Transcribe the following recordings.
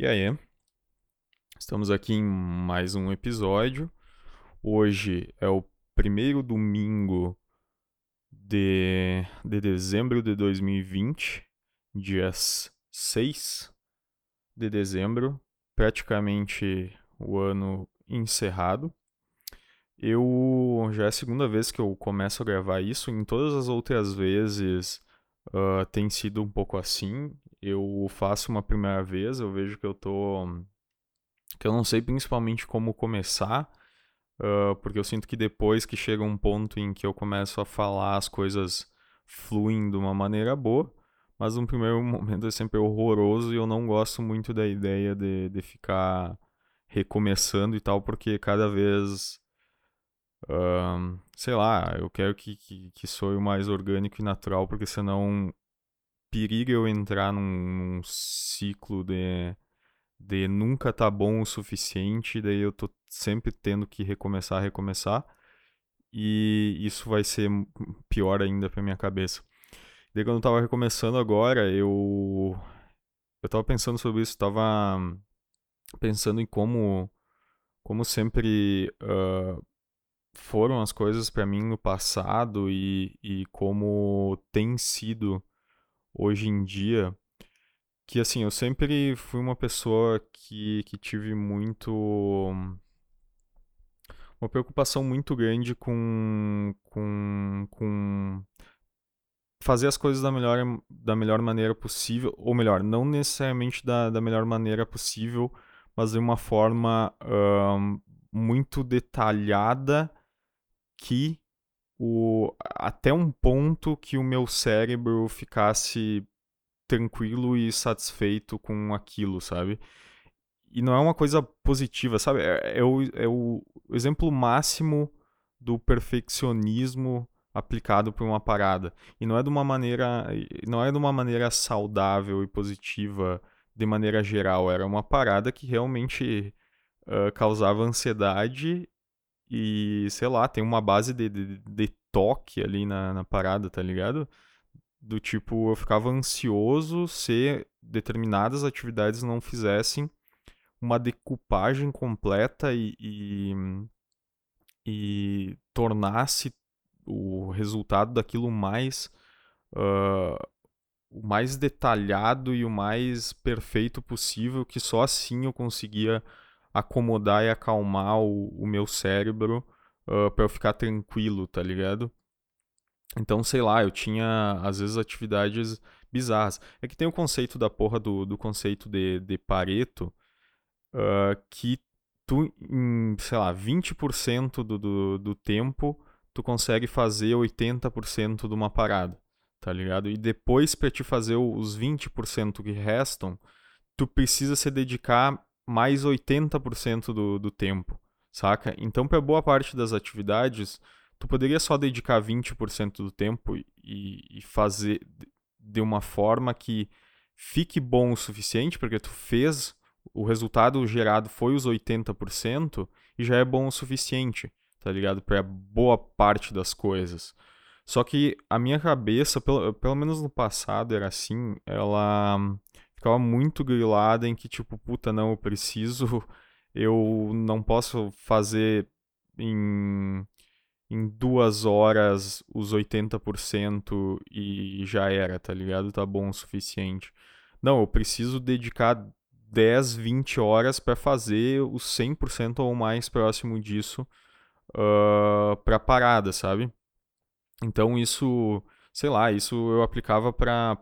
E aí? Estamos aqui em mais um episódio. Hoje é o primeiro domingo de, de dezembro de 2020, dias 6 de dezembro, praticamente o ano encerrado. Eu já é a segunda vez que eu começo a gravar isso. Em todas as outras vezes uh, tem sido um pouco assim. Eu faço uma primeira vez, eu vejo que eu tô. que eu não sei principalmente como começar. Uh, porque eu sinto que depois que chega um ponto em que eu começo a falar, as coisas fluem de uma maneira boa. Mas no primeiro momento é sempre horroroso e eu não gosto muito da ideia de, de ficar recomeçando e tal, porque cada vez sei lá, eu quero que, que, que soe mais orgânico e natural, porque senão periga eu entrar num, num ciclo de, de nunca tá bom o suficiente, daí eu tô sempre tendo que recomeçar, recomeçar, e isso vai ser pior ainda pra minha cabeça. Daí quando eu tava recomeçando agora, eu eu tava pensando sobre isso, tava pensando em como como sempre uh, foram as coisas para mim no passado e, e como tem sido hoje em dia, que assim, eu sempre fui uma pessoa que, que tive muito. uma preocupação muito grande com. com. com fazer as coisas da melhor, da melhor maneira possível, ou melhor, não necessariamente da, da melhor maneira possível, mas de uma forma uh, muito detalhada que o, até um ponto que o meu cérebro ficasse tranquilo e satisfeito com aquilo, sabe? E não é uma coisa positiva, sabe? É, é, o, é o exemplo máximo do perfeccionismo aplicado por uma parada. E não é de uma maneira, não é de uma maneira saudável e positiva de maneira geral. Era uma parada que realmente uh, causava ansiedade e, sei lá, tem uma base de, de, de toque ali na, na parada, tá ligado? Do tipo, eu ficava ansioso se determinadas atividades não fizessem uma decupagem completa e, e, e tornasse o resultado daquilo mais uh, o mais detalhado e o mais perfeito possível, que só assim eu conseguia acomodar e acalmar o, o meu cérebro uh, para eu ficar tranquilo, tá ligado? Então, sei lá, eu tinha às vezes atividades bizarras. É que tem o conceito da porra do, do conceito de, de Pareto, uh, que tu, em, sei lá, 20% do, do, do tempo, tu consegue fazer 80% de uma parada, tá ligado? E depois, para te fazer os 20% que restam, tu precisa se dedicar mais 80% do, do tempo, saca? Então, para boa parte das atividades, tu poderia só dedicar 20% do tempo e, e fazer de uma forma que fique bom o suficiente, porque tu fez, o resultado gerado foi os 80% e já é bom o suficiente, tá ligado? Para boa parte das coisas. Só que a minha cabeça, pelo, pelo menos no passado era assim, ela ficava muito grilada em que, tipo, puta, não, eu preciso, eu não posso fazer em, em duas horas os 80% e já era, tá ligado? Tá bom o suficiente. Não, eu preciso dedicar 10, 20 horas para fazer os 100% ou mais próximo disso uh, pra parada, sabe? Então isso, sei lá, isso eu aplicava para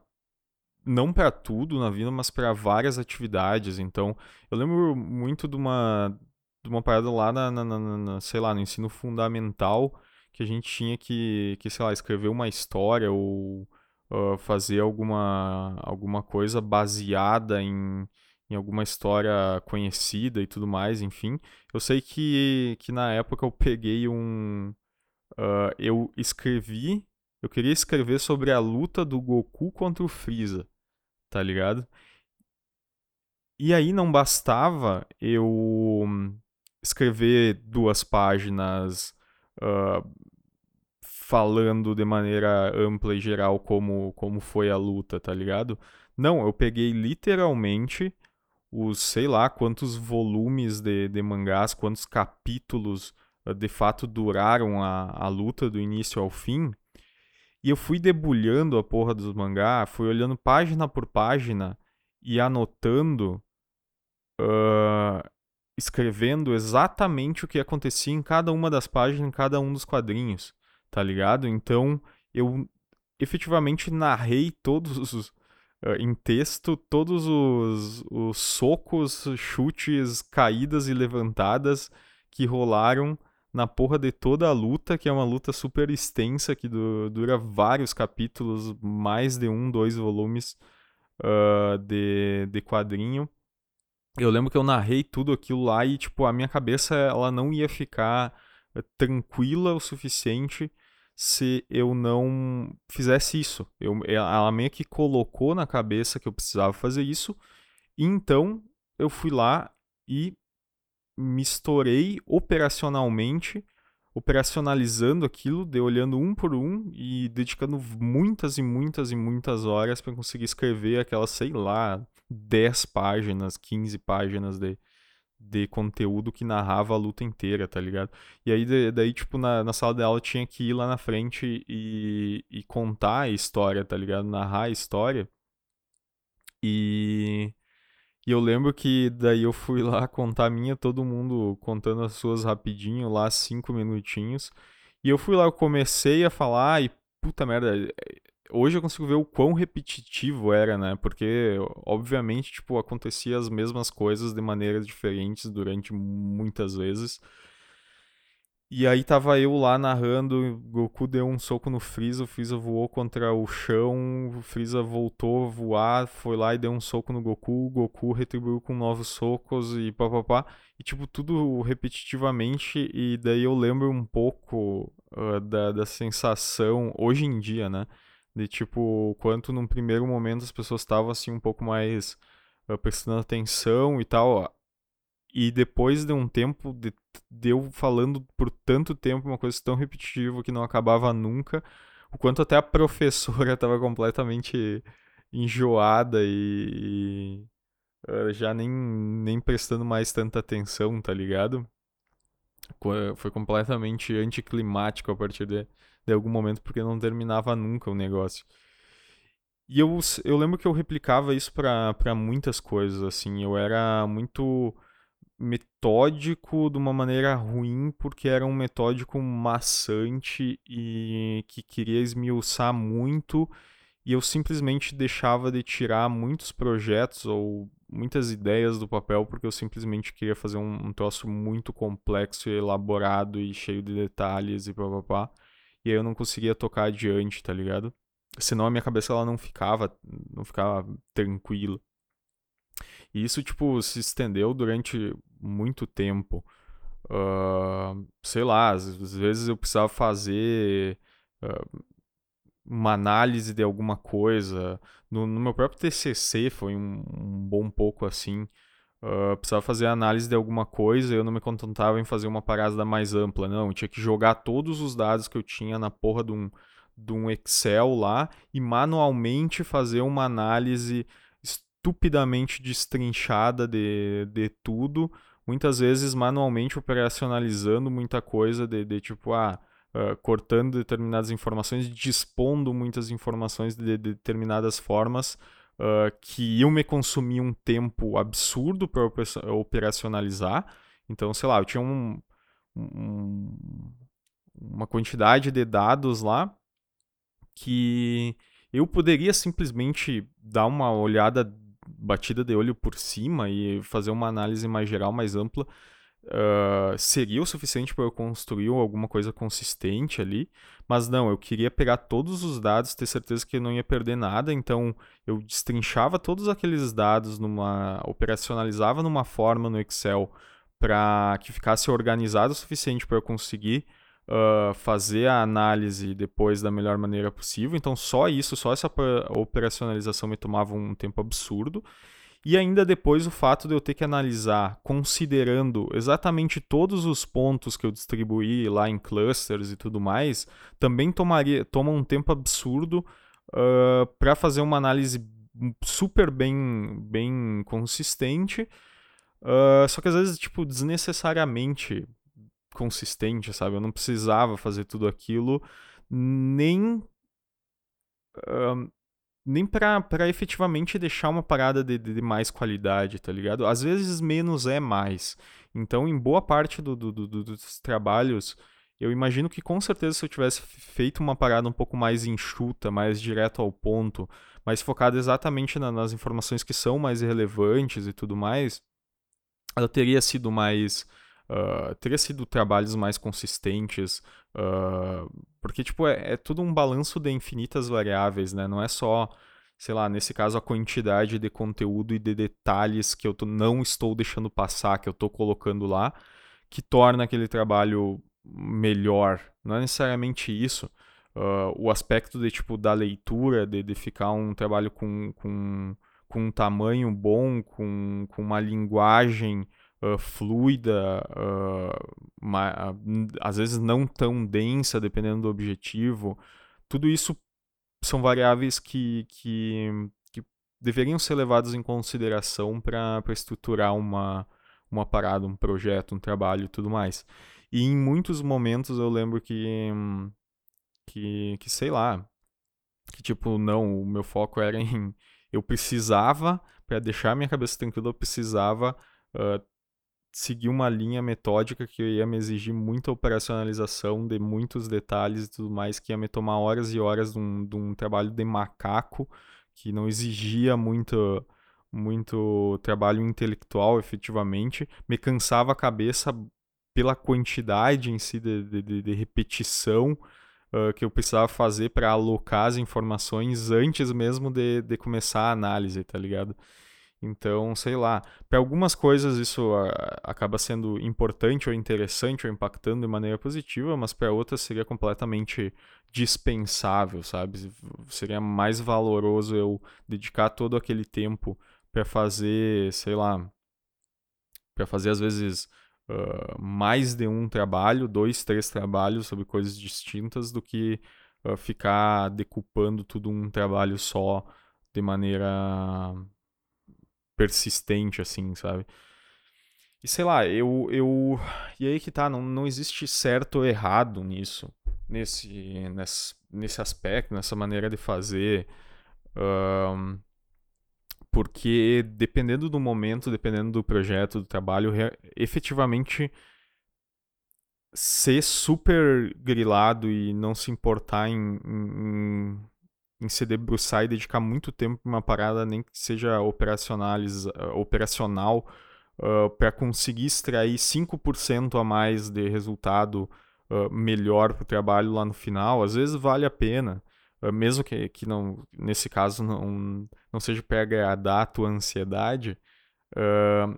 não para tudo na vida, mas para várias atividades. Então, eu lembro muito de uma, de uma parada lá na, na, na, na, sei lá, no ensino fundamental, que a gente tinha que, que sei lá, escrever uma história ou uh, fazer alguma, alguma coisa baseada em, em alguma história conhecida e tudo mais, enfim. Eu sei que, que na época eu peguei um. Uh, eu escrevi. Eu queria escrever sobre a luta do Goku contra o Freeza tá ligado? E aí não bastava eu escrever duas páginas uh, falando de maneira ampla e geral como, como foi a luta, tá ligado? Não, eu peguei literalmente os sei lá quantos volumes de, de mangás, quantos capítulos uh, de fato duraram a, a luta do início ao fim. E eu fui debulhando a porra dos mangá, fui olhando página por página e anotando, uh, escrevendo exatamente o que acontecia em cada uma das páginas, em cada um dos quadrinhos, tá ligado? Então eu efetivamente narrei todos os, uh, em texto, todos os, os socos, chutes, caídas e levantadas que rolaram na porra de toda a luta, que é uma luta super extensa, que du dura vários capítulos, mais de um, dois volumes uh, de, de quadrinho. Eu lembro que eu narrei tudo aquilo lá e, tipo, a minha cabeça ela não ia ficar eh, tranquila o suficiente se eu não fizesse isso. Eu, ela meio que colocou na cabeça que eu precisava fazer isso, e então eu fui lá e me estourei operacionalmente, operacionalizando aquilo, de olhando um por um e dedicando muitas e muitas e muitas horas para conseguir escrever aquelas, sei lá, 10 páginas, 15 páginas de, de conteúdo que narrava a luta inteira, tá ligado? E aí, daí, tipo, na, na sala de aula tinha que ir lá na frente e, e contar a história, tá ligado? Narrar a história. E e eu lembro que daí eu fui lá contar a minha, todo mundo contando as suas rapidinho, lá cinco minutinhos. E eu fui lá, eu comecei a falar e puta merda, hoje eu consigo ver o quão repetitivo era, né? Porque obviamente, tipo, acontecia as mesmas coisas de maneiras diferentes durante muitas vezes. E aí tava eu lá narrando, Goku deu um soco no Freeza, o Freeza voou contra o chão, o Freeza voltou a voar, foi lá e deu um soco no Goku, o Goku retribuiu com novos socos e papapá. E tipo, tudo repetitivamente, e daí eu lembro um pouco uh, da, da sensação, hoje em dia, né? De tipo, quanto num primeiro momento as pessoas estavam assim um pouco mais uh, prestando atenção e tal e depois de um tempo, de, deu falando por tanto tempo uma coisa tão repetitiva que não acabava nunca, o quanto até a professora estava completamente enjoada e, e uh, já nem, nem prestando mais tanta atenção, tá ligado? Foi completamente anticlimático a partir de, de algum momento, porque não terminava nunca o negócio. E eu, eu lembro que eu replicava isso para muitas coisas, assim. Eu era muito metódico de uma maneira ruim, porque era um metódico maçante e que queria esmiuçar muito, e eu simplesmente deixava de tirar muitos projetos ou muitas ideias do papel, porque eu simplesmente queria fazer um, um troço muito complexo e elaborado e cheio de detalhes e papapá. E aí eu não conseguia tocar adiante, tá ligado? Senão a minha cabeça ela não ficava, não ficava tranquila. E isso, tipo, se estendeu durante muito tempo. Uh, sei lá, às, vezes eu precisava fazer uh, uma análise de alguma coisa. No, no, meu próprio TCC foi um, um bom pouco assim. Uh, precisava fazer análise de alguma coisa eu não me contentava em fazer uma parada mais ampla, não. Eu tinha que jogar todos os dados que eu tinha na porra de um, de um Excel lá e manualmente fazer uma análise estupidamente destrinchada de, de tudo, muitas vezes manualmente operacionalizando muita coisa, de, de tipo, ah, uh, cortando determinadas informações, dispondo muitas informações de, de determinadas formas, uh, que iam me consumir um tempo absurdo para operacionalizar. Então, sei lá, eu tinha um, um, uma quantidade de dados lá que eu poderia simplesmente dar uma olhada batida de olho por cima e fazer uma análise mais geral, mais ampla, uh, seria o suficiente para eu construir alguma coisa consistente ali. Mas não, eu queria pegar todos os dados, ter certeza que eu não ia perder nada, então eu destrinchava todos aqueles dados numa. operacionalizava numa forma no Excel para que ficasse organizado o suficiente para eu conseguir uh, fazer a análise depois da melhor maneira possível. Então, só isso, só essa operacionalização me tomava um tempo absurdo. E ainda depois o fato de eu ter que analisar, considerando exatamente todos os pontos que eu distribuí lá em clusters e tudo mais, também tomaria, toma um tempo absurdo uh, para fazer uma análise super bem, bem consistente, uh, só que às vezes, tipo, desnecessariamente consistente, sabe? Eu não precisava fazer tudo aquilo, nem. Uh, nem pra, pra efetivamente deixar uma parada de, de, mais qualidade, tá ligado? Às vezes menos é mais. Então, em boa parte do, do, do, dos trabalhos, eu imagino que com certeza se eu tivesse feito uma parada um pouco mais enxuta, mais direto ao ponto, mais focada exatamente na, nas informações que são mais relevantes e tudo mais, ela teria sido mais. Uh, teria sido trabalhos mais consistentes, uh, porque, tipo, é, é tudo um balanço de infinitas variáveis, né? Não é só, sei lá, nesse caso, a quantidade de conteúdo e de detalhes que eu tô, não estou deixando passar, que eu estou colocando lá, que torna aquele trabalho melhor. Não é necessariamente isso. Uh, o aspecto de, tipo, da leitura, de, de ficar um trabalho com, com, com um tamanho bom, com, com uma linguagem uh, fluida, uh, uma, às vezes não tão densa, dependendo do objetivo. Tudo isso são variáveis que, que, que deveriam ser levadas em consideração para estruturar uma, uma parada, um projeto, um trabalho e tudo mais. E em muitos momentos eu lembro que, que, que sei lá, que tipo, não, o meu foco era em. Eu precisava, para deixar minha cabeça tranquila, eu precisava uh, seguir uma linha metódica que ia me exigir muita operacionalização de muitos detalhes e tudo mais, que ia me tomar horas e horas de um, de um trabalho de macaco, que não exigia muito, muito trabalho intelectual, efetivamente. Me cansava a cabeça pela quantidade em si de, de, de repetição uh, que eu precisava fazer para alocar as informações antes mesmo de, de começar a análise, tá ligado? Então, sei lá, para algumas coisas isso uh, acaba sendo importante ou interessante ou impactando de maneira positiva, mas para outras seria completamente dispensável, sabe? Seria mais valoroso eu dedicar todo aquele tempo para fazer, sei lá, para fazer às vezes uh, mais de um trabalho, dois, três trabalhos sobre coisas distintas do que uh, ficar decupando tudo um trabalho só de maneira persistente, assim, sabe? E sei lá, eu. eu e aí que tá, não, não existe certo ou errado nisso, nesse, nesse, nesse aspecto, nessa maneira de fazer. Um, porque dependendo do momento, dependendo do projeto, do trabalho, efetivamente ser super grilado e não se importar em, em, em se debruçar e dedicar muito tempo para uma parada, nem que seja operacional, uh, para conseguir extrair 5% a mais de resultado uh, melhor para o trabalho lá no final, às vezes vale a pena. Mesmo que, que não, nesse caso não, não seja para agradar a tua ansiedade,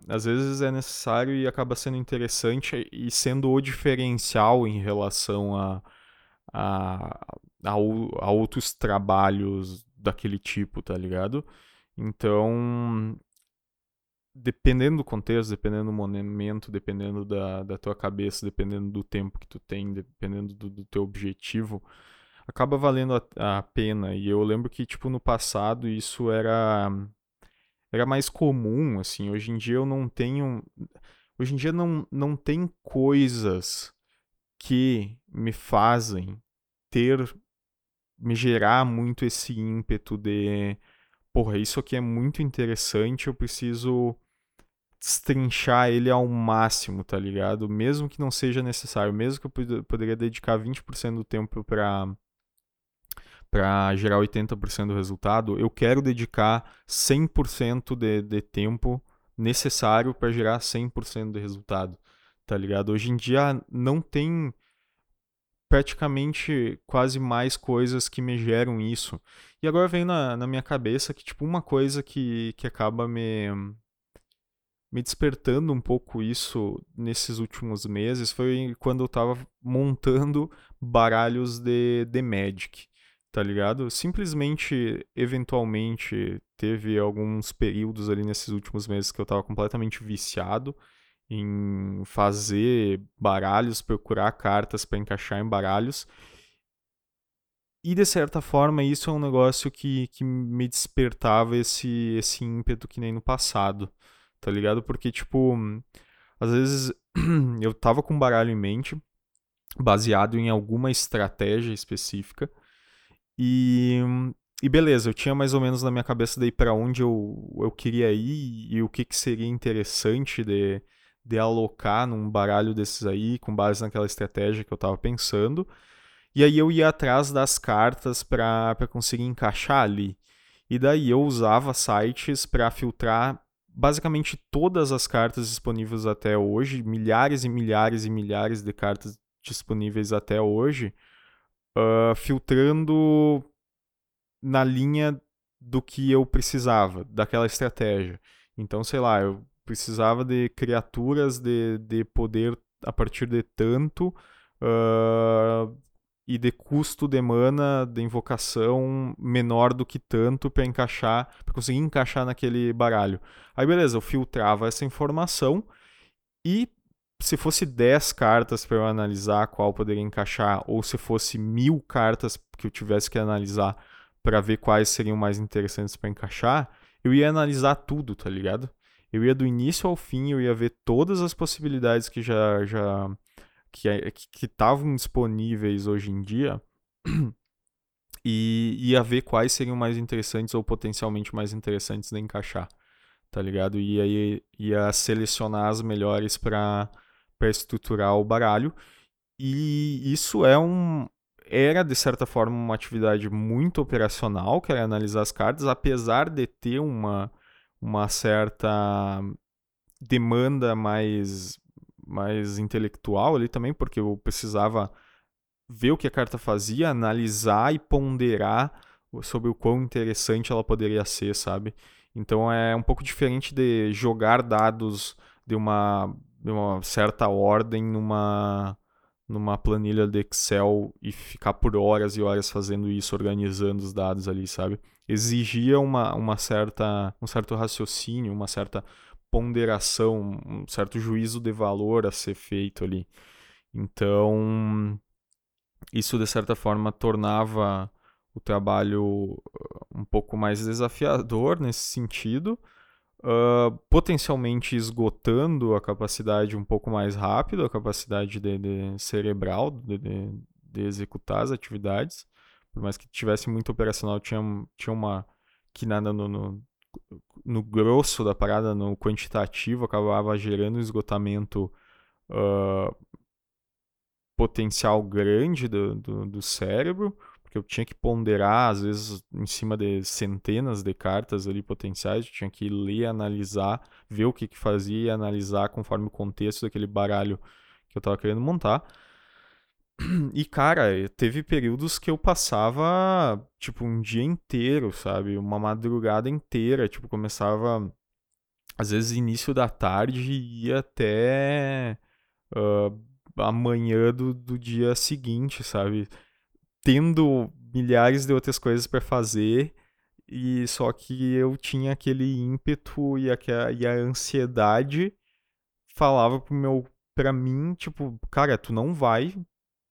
às vezes é necessário e acaba sendo interessante e sendo o diferencial em relação a, a, a, a outros trabalhos daquele tipo, tá ligado? Então, dependendo do contexto, dependendo do momento, dependendo da, da tua cabeça, dependendo do tempo que tu tem, dependendo do, do teu objetivo, acaba valendo a, a, pena. E eu lembro que, tipo, no passado isso era, era mais comum, assim. Hoje em dia eu não tenho... Hoje em dia não, não tem coisas que me fazem ter me gerar muito esse ímpeto de porra, isso aqui é muito interessante, eu preciso destrinchar ele ao máximo, tá ligado? Mesmo que não seja necessário, mesmo que eu poderia dedicar 20% do tempo para para gerar 80% do resultado, eu quero dedicar 100% de, de tempo necessário para gerar 100% de resultado, tá ligado? Hoje em dia não tem praticamente quase mais coisas que me geram isso. E agora vem na, na minha cabeça que, tipo, uma coisa que, que acaba me, me despertando um pouco isso nesses últimos meses foi quando eu tava montando baralhos de, de Magic, tá ligado? Simplesmente, eventualmente, teve alguns períodos ali nesses últimos meses que eu tava completamente viciado em fazer baralhos, procurar cartas para encaixar em baralhos. e de certa forma isso é um negócio que, que me despertava esse, esse ímpeto que nem no passado, tá ligado? Porque, tipo, às vezes eu tava com um baralho em mente, baseado em alguma estratégia específica, e, e beleza, eu tinha mais ou menos na minha cabeça daí para onde eu, eu queria ir e o que, que seria interessante de, de alocar num baralho desses aí, com base naquela estratégia que eu tava pensando. E aí eu ia atrás das cartas para conseguir encaixar ali. E daí eu usava sites para filtrar basicamente todas as cartas disponíveis até hoje, milhares e milhares e milhares de cartas disponíveis até hoje, uh, filtrando na linha do que eu precisava, daquela estratégia. Então, sei lá, eu precisava de criaturas de, de poder a partir de tanto, uh, e de custo de mana de invocação menor do que tanto para encaixar, para conseguir encaixar naquele baralho. Aí beleza, eu filtrava essa informação e se fosse 10 cartas para eu analisar qual poderia encaixar, ou se fosse mil cartas que eu tivesse que analisar para ver quais seriam mais interessantes para encaixar, eu ia analisar tudo, tá ligado? Eu ia do início ao fim, eu ia ver todas as possibilidades que já já é, que estavam disponíveis hoje em dia e ia ver quais seriam mais interessantes ou potencialmente mais interessantes de encaixar, tá ligado? E aí ia selecionar as melhores para estruturar o baralho. E isso é um era de certa forma uma atividade muito operacional, que era analisar as cartas, apesar de ter uma uma certa demanda mais mais intelectual ali também, porque eu precisava ver o que a carta fazia, analisar e ponderar sobre o quão interessante ela poderia ser, sabe? Então é um pouco diferente de jogar dados de uma, de uma certa ordem numa, numa planilha de Excel e ficar por horas e horas fazendo isso, organizando os dados ali, sabe? Exigia uma, uma certa, um certo raciocínio, uma certa ponderação, um certo juízo de valor a ser feito ali. Então, isso de certa forma tornava o trabalho uh, um pouco mais desafiador nesse sentido, uh, potencialmente esgotando a capacidade um pouco mais rápido, a capacidade de, de cerebral de, de, executar as atividades. Por mais que tivesse muito operacional, tinha, tinha uma que nada no, no no grosso da parada, no quantitativo, acabava gerando um esgotamento uh, potencial grande do, do, do, cérebro, porque eu tinha que ponderar, às vezes, em cima de centenas de cartas ali potenciais, eu tinha que ler, analisar, ver o que, que fazia e analisar conforme o contexto daquele baralho que eu estava querendo montar. E, cara, teve períodos que eu passava, tipo, um dia inteiro, sabe? Uma madrugada inteira. Tipo, começava, às vezes, início da tarde e ia até uh, amanhã do, do dia seguinte, sabe? Tendo milhares de outras coisas para fazer. E só que eu tinha aquele ímpeto e a, e a ansiedade falava pro meu para mim, tipo, cara, tu não vai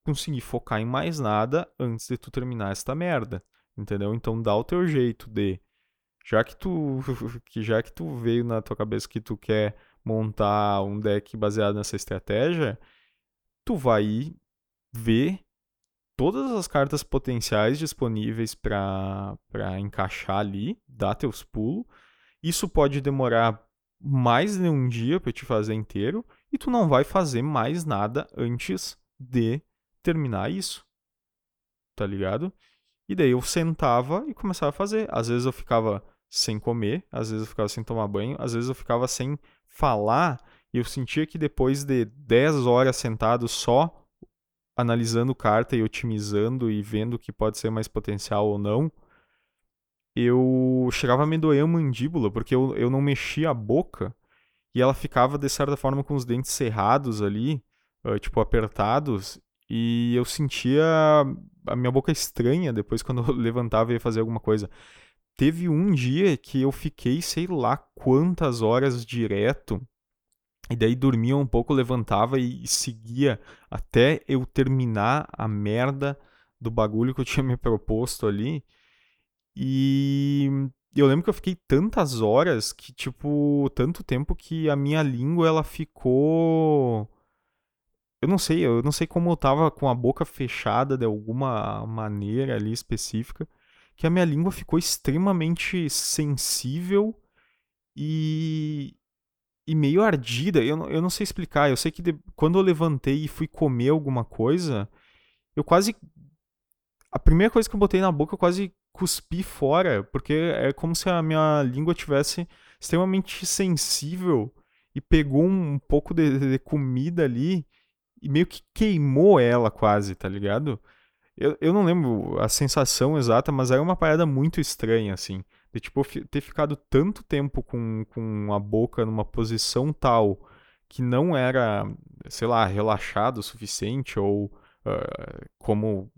conseguir focar em mais nada antes de tu terminar esta merda, entendeu? Então dá o teu jeito de já que tu que já que tu veio na tua cabeça que tu quer montar um deck baseado nessa estratégia, tu vai ver todas as cartas potenciais disponíveis para encaixar ali, dar teus pulos. Isso pode demorar mais de um dia para te fazer inteiro e tu não vai fazer mais nada antes de terminar isso. Tá ligado? E daí eu sentava e começava a fazer. Às vezes eu ficava sem comer, às vezes eu ficava sem tomar banho, às vezes eu ficava sem falar e eu sentia que depois de 10 horas sentado só analisando carta e otimizando e vendo o que pode ser mais potencial ou não, eu chegava a me doer a mandíbula, porque eu, eu não mexia a boca e ela ficava, de certa forma, com os dentes cerrados ali, uh, tipo, apertados, e eu sentia a minha boca estranha depois quando eu levantava e ia fazer alguma coisa. Teve um dia que eu fiquei, sei lá quantas horas direto, e daí dormia um pouco, levantava e seguia até eu terminar a merda do bagulho que eu tinha me proposto ali. E eu lembro que eu fiquei tantas horas que, tipo, tanto tempo que a minha língua ela ficou. Eu não sei, eu não sei como eu tava com a boca fechada de alguma maneira ali específica, que a minha língua ficou extremamente sensível e, e meio ardida. Eu, eu não sei explicar. Eu sei que de, quando eu levantei e fui comer alguma coisa, eu quase. A primeira coisa que eu botei na boca, eu quase cuspi fora, porque é como se a minha língua tivesse extremamente sensível e pegou um pouco de, de comida ali e meio que queimou ela quase, tá ligado? Eu, eu não lembro a sensação exata, mas era uma parada muito estranha, assim. De, tipo, ter ficado tanto tempo com, com a boca numa posição tal que não era, sei lá, relaxado o suficiente, ou uh, como,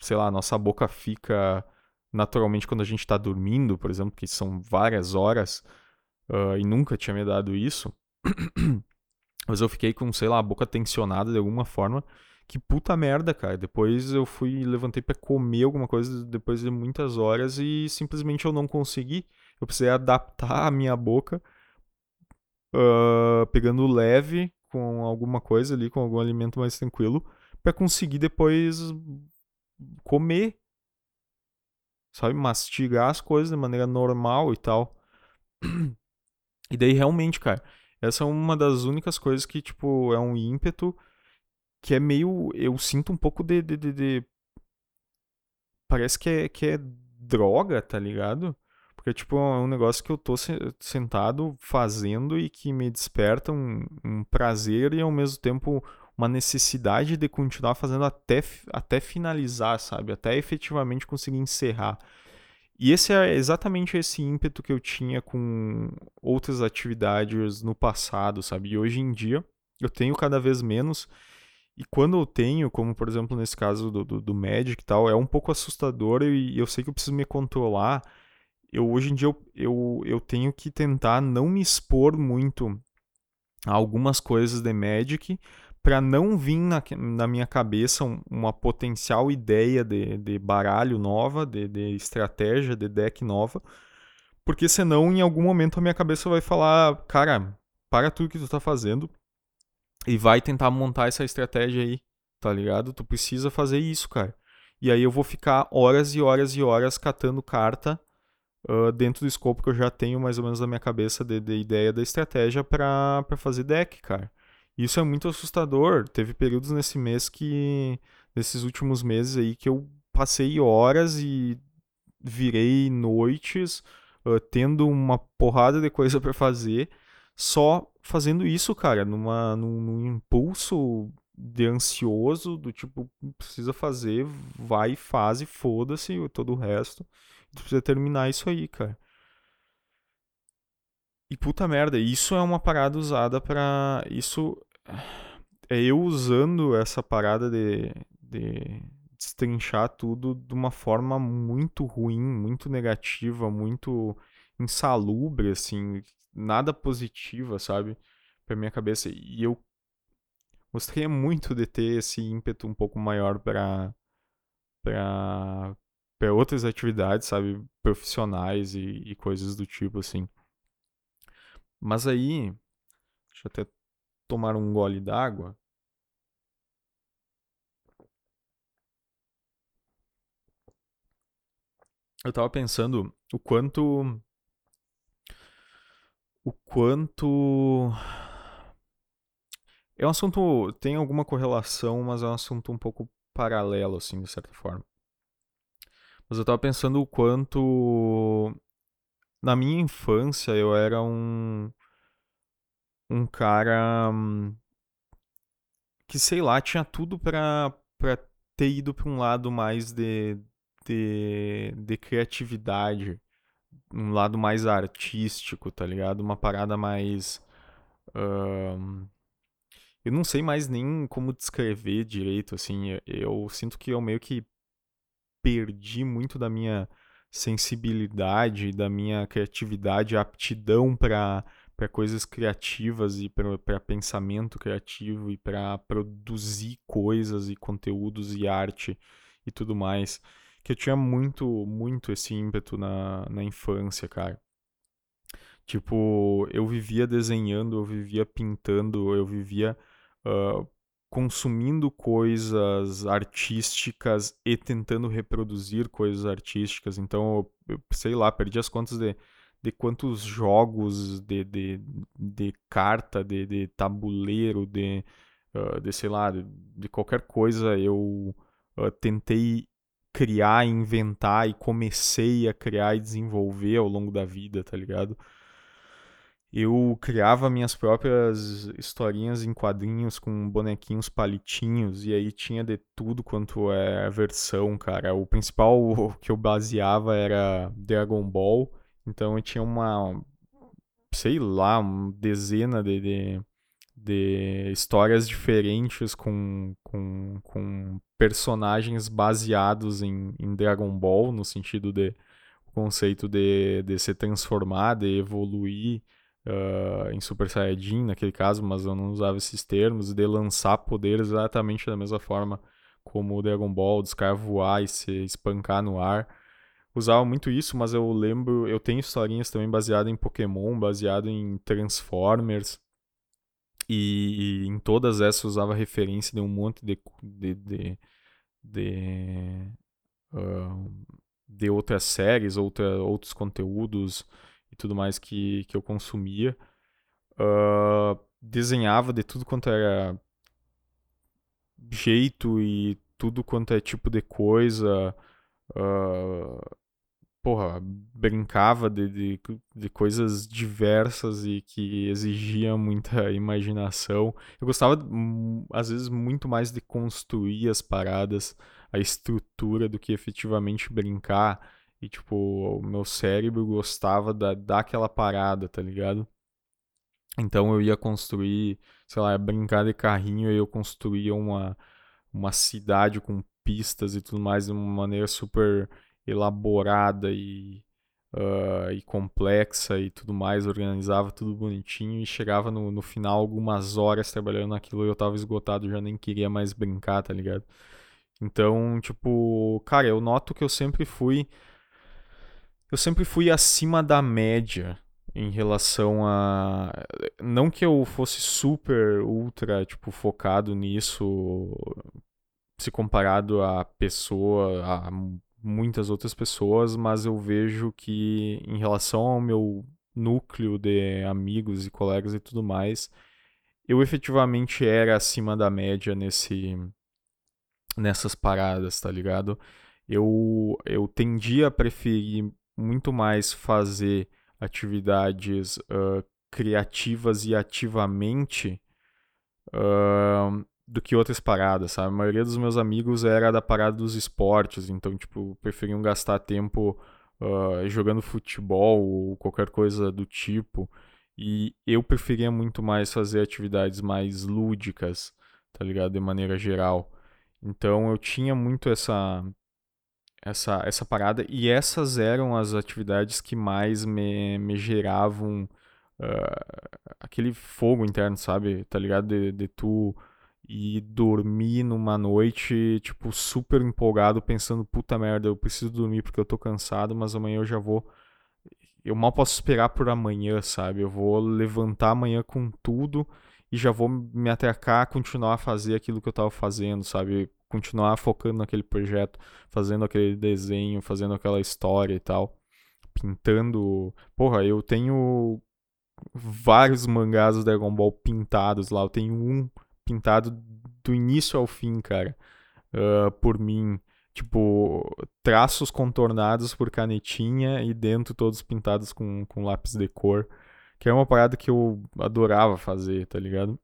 sei lá, nossa boca fica naturalmente quando a gente está dormindo, por exemplo, que são várias horas, uh, e nunca tinha me dado isso. Mas eu fiquei com, sei lá, a boca tensionada de alguma forma. Que puta merda, cara. Depois eu fui, levantei para comer alguma coisa depois de muitas horas e simplesmente eu não consegui. Eu precisei adaptar a minha boca, uh, pegando leve com alguma coisa ali, com algum alimento mais tranquilo, para conseguir depois comer sabe, mastigar as coisas de maneira normal e tal. E daí realmente, cara, essa é uma das únicas coisas que, tipo, é um ímpeto que é meio. Eu sinto um pouco de. de, de, de... Parece que é, que é droga, tá ligado? Porque, tipo, é um negócio que eu tô sentado fazendo e que me desperta um, um prazer e ao mesmo tempo uma necessidade de continuar fazendo até, até finalizar, sabe? Até efetivamente conseguir encerrar. E esse é exatamente esse ímpeto que eu tinha com outras atividades no passado, sabe? E hoje em dia eu tenho cada vez menos. E quando eu tenho, como por exemplo nesse caso do, do, do Magic e tal, é um pouco assustador e eu sei que eu preciso me controlar. Eu, hoje em dia eu, eu, eu tenho que tentar não me expor muito a algumas coisas de Magic, para não vir na, na minha cabeça um, uma potencial ideia de, de baralho nova, de, de estratégia, de deck nova, porque senão em algum momento a minha cabeça vai falar, cara, para tudo que tu tá fazendo e vai tentar montar essa estratégia aí, tá ligado? Tu precisa fazer isso, cara. E aí eu vou ficar horas e horas e horas catando carta uh, dentro do escopo que eu já tenho mais ou menos na minha cabeça de, de ideia da estratégia para fazer deck, cara. Isso é muito assustador. Teve períodos nesse mês que. Nesses últimos meses aí que eu passei horas e virei noites uh, tendo uma porrada de coisa para fazer, só fazendo isso, cara, numa, num, num, impulso de ansioso, do tipo, precisa fazer, vai faz e foda-se todo o resto. Tu precisa terminar isso aí, cara. E puta merda, isso é uma parada usada para Isso é eu usando essa parada de, de destrinchar tudo de uma forma muito ruim, muito negativa, muito insalubre, assim, nada positiva, sabe? Pra minha cabeça. E eu gostaria muito de ter esse ímpeto um pouco maior para para para outras atividades, sabe, profissionais e, e coisas do tipo assim. Mas aí, deixa eu até tomar um gole d'água. Eu tava pensando o quanto. O quanto. É um assunto. Tem alguma correlação, mas é um assunto um pouco paralelo, assim, de certa forma. Mas eu tava pensando o quanto. Na minha infância eu era um um cara hum, que, sei lá, tinha tudo pra, pra ter ido pra um lado mais de, de, de criatividade, um lado mais artístico, tá ligado? Uma parada mais. Uh, eu não sei mais nem como descrever direito, assim. Eu, sinto que eu meio que perdi muito da minha sensibilidade, da minha criatividade, aptidão para para coisas criativas e para pensamento criativo e para produzir coisas e conteúdos e arte e tudo mais. Que eu tinha muito, muito esse ímpeto na, na infância, cara. Tipo, eu vivia desenhando, eu vivia pintando, eu vivia uh, consumindo coisas artísticas e tentando reproduzir coisas artísticas. Então, eu, eu sei lá, perdi as contas de, de quantos jogos de, de, de carta, de, de tabuleiro, de, uh, de sei lá, de, de qualquer coisa eu uh, tentei criar, inventar e comecei a criar e desenvolver ao longo da vida, tá ligado? eu criava minhas próprias historinhas em quadrinhos com bonequinhos palitinhos e aí tinha de tudo quanto é versão, cara. O principal que eu baseava era Dragon Ball, então eu tinha uma, sei lá, uma dezena de, de, de histórias diferentes com, com, com personagens baseados em, em Dragon Ball, no sentido de o conceito de, de se transformar, de evoluir uh, em Super Saiyajin, naquele caso, mas eu não usava esses termos, de lançar poderes exatamente da mesma forma como o Dragon Ball, dos caras voar e se espancar no ar. Usava muito isso, mas eu lembro, eu tenho historinhas também baseadas em Pokémon, baseado em Transformers. E, e, em todas essas usava referência de um monte de, de, de, de, uh, de outras séries, outra, outros conteúdos e tudo mais que, que eu consumia. Uh, desenhava de tudo quanto era jeito e tudo quanto é tipo de coisa. Uh, porra, brincava de, de, de, coisas diversas e que exigia muita imaginação. Eu gostava, hum, às vezes, muito mais de construir as paradas, a estrutura, do que efetivamente brincar e, tipo, o meu cérebro gostava da, daquela parada, tá ligado? Então eu ia construir, sei lá, brincar de carrinho e eu construía uma, uma cidade com pistas e tudo mais de uma maneira super elaborada e, uh, e complexa e tudo mais, organizava tudo bonitinho e chegava no, no final algumas horas trabalhando naquilo e eu tava esgotado, já nem queria mais brincar, tá ligado? Então, tipo, cara, eu noto que eu sempre fui eu sempre fui acima da média em relação a. Não que eu fosse super, ultra, tipo, focado nisso, se comparado a pessoa, a muitas outras pessoas, mas eu vejo que em relação ao meu núcleo de amigos e colegas e tudo mais, eu efetivamente era acima da média nesse nessas paradas, tá ligado? Eu, eu tendia a preferir muito mais fazer atividades uh, criativas e ativamente uh, do que outras paradas, sabe? A maioria dos meus amigos era da parada dos esportes, então, tipo, preferiam gastar tempo uh, jogando futebol ou qualquer coisa do tipo. E eu preferia muito mais fazer atividades mais lúdicas, tá ligado? De maneira geral. Então eu tinha muito essa essa, essa parada. E essas eram as atividades que mais me, me geravam uh, aquele fogo interno, sabe? Tá ligado? De, de tu ir dormir numa noite, tipo, super empolgado, pensando, puta merda, eu preciso dormir porque eu tô cansado, mas amanhã eu já vou. Eu mal posso esperar por amanhã, sabe? Eu vou levantar amanhã com tudo e já vou me atracar, continuar a fazer aquilo que eu tava fazendo, sabe? continuar focando naquele projeto, fazendo aquele desenho, fazendo aquela história e tal, pintando. Porra, eu tenho vários mangás do Dragon Ball pintados lá. Eu tenho um pintado do início ao fim, cara, uh, por mim. Tipo, traços contornados por canetinha e dentro todos pintados com, com lápis de cor. Que é uma parada que eu adorava fazer, tá ligado?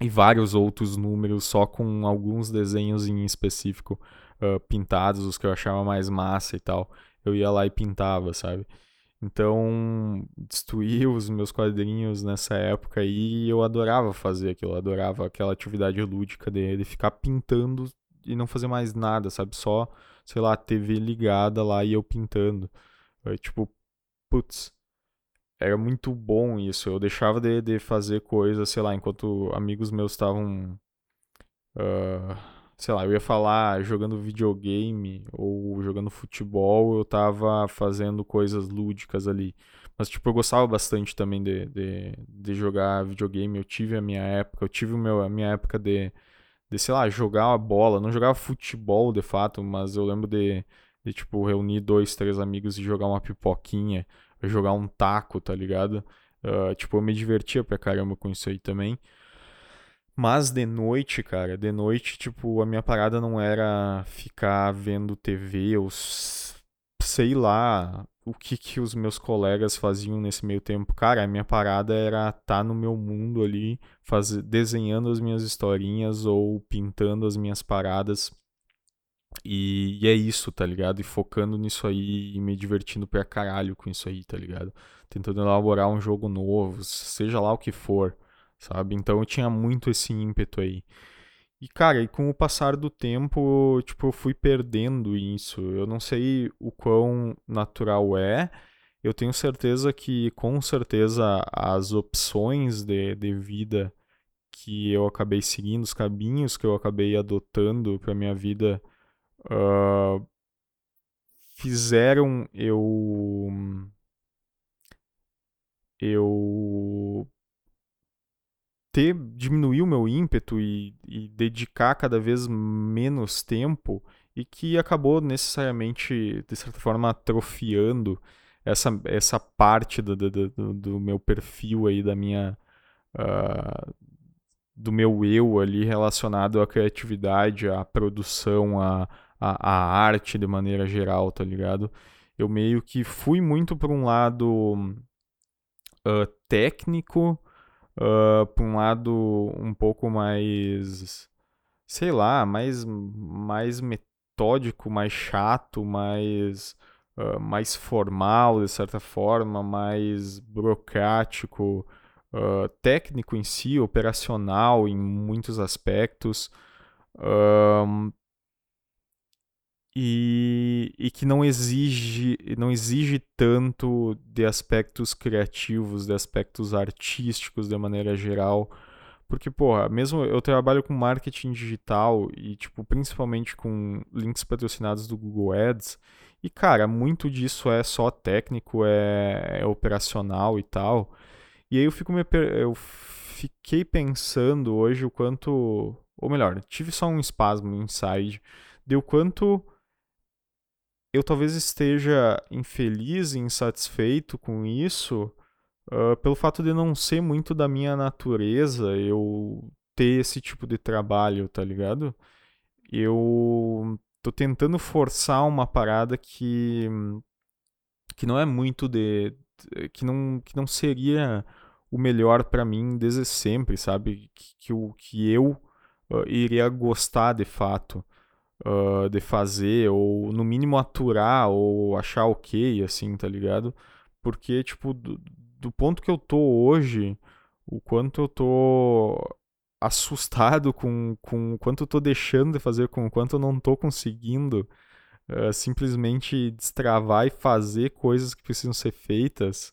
e vários outros números só com alguns desenhos em específico uh, pintados, os que eu achava mais massa e tal. Eu ia lá e pintava, sabe? Então, destruí os meus quadrinhos nessa época e eu adorava fazer aquilo, eu adorava aquela atividade lúdica de, de ficar pintando e não fazer mais nada, sabe? Só, sei lá, TV ligada lá e eu pintando. Eu, tipo, putz, era muito bom isso. Eu deixava de, de fazer coisas, sei lá, enquanto amigos meus estavam, uh, sei lá, eu ia falar jogando videogame ou jogando futebol, eu tava fazendo coisas lúdicas ali. Mas, tipo, eu gostava bastante também de, de, de jogar videogame. Eu tive a minha época, eu tive o meu, a minha época de, de, sei lá, jogar a bola. Não jogava futebol, de fato, mas eu lembro de, de tipo, reunir dois, três amigos e jogar uma pipoquinha, jogar um taco, tá ligado? Uh, tipo, eu me divertia pra caramba com isso aí também. Mas de noite, cara, de noite, tipo, a minha parada não era ficar vendo TV ou sei lá o que que os meus colegas faziam nesse meio tempo. Cara, a minha parada era estar tá no meu mundo ali, faz... desenhando as minhas historinhas ou pintando as minhas paradas. E... e, é isso, tá ligado? E focando nisso aí e me divertindo pra caralho com isso aí, tá ligado? Tentando elaborar um jogo novo, seja lá o que for sabe? Então eu tinha muito esse ímpeto aí. E, cara, e com o passar do tempo, tipo, eu fui perdendo isso. Eu não sei o quão natural é. Eu tenho certeza que, com certeza, as opções de, de vida que eu acabei seguindo, os caminhos que eu acabei adotando para minha vida, uh, fizeram eu. Eu ter diminuir o meu ímpeto e, e, dedicar cada vez menos tempo e que acabou necessariamente de certa forma atrofiando essa, essa parte do, do, do, meu perfil aí da minha uh, do meu eu ali relacionado à criatividade, à produção, à, à, à arte de maneira geral, tá ligado? Eu meio que fui muito para um lado uh, técnico uh, para um lado um pouco mais, sei lá, mais, mais metódico, mais chato, mais, uh, mais formal, de certa forma, mais burocrático, uh, técnico em si, operacional em muitos aspectos e, e que não exige, não exige tanto de aspectos criativos, de aspectos artísticos de maneira geral. Porque, porra, mesmo eu trabalho com marketing digital e, tipo, principalmente com links patrocinados do Google Ads. E, cara, muito disso é só técnico, é, é operacional e tal. E aí eu, fico me, eu fiquei pensando hoje o quanto. Ou melhor, tive só um espasmo, insight, de o quanto eu talvez esteja infeliz e insatisfeito com isso uh, pelo fato de não ser muito da minha natureza eu ter esse tipo de trabalho, tá ligado? Eu tô tentando forçar uma parada que que não é muito de que não que não seria o melhor para mim desde sempre, sabe? Que, que, o, que eu uh, iria gostar de fato uh, de fazer, ou no mínimo aturar, ou achar ok, assim, tá ligado? Porque, tipo, do, do ponto que eu tô hoje, o quanto eu tô assustado com, com o quanto eu tô deixando de fazer, com o quanto eu não tô conseguindo uh, simplesmente destravar e fazer coisas que precisam ser feitas.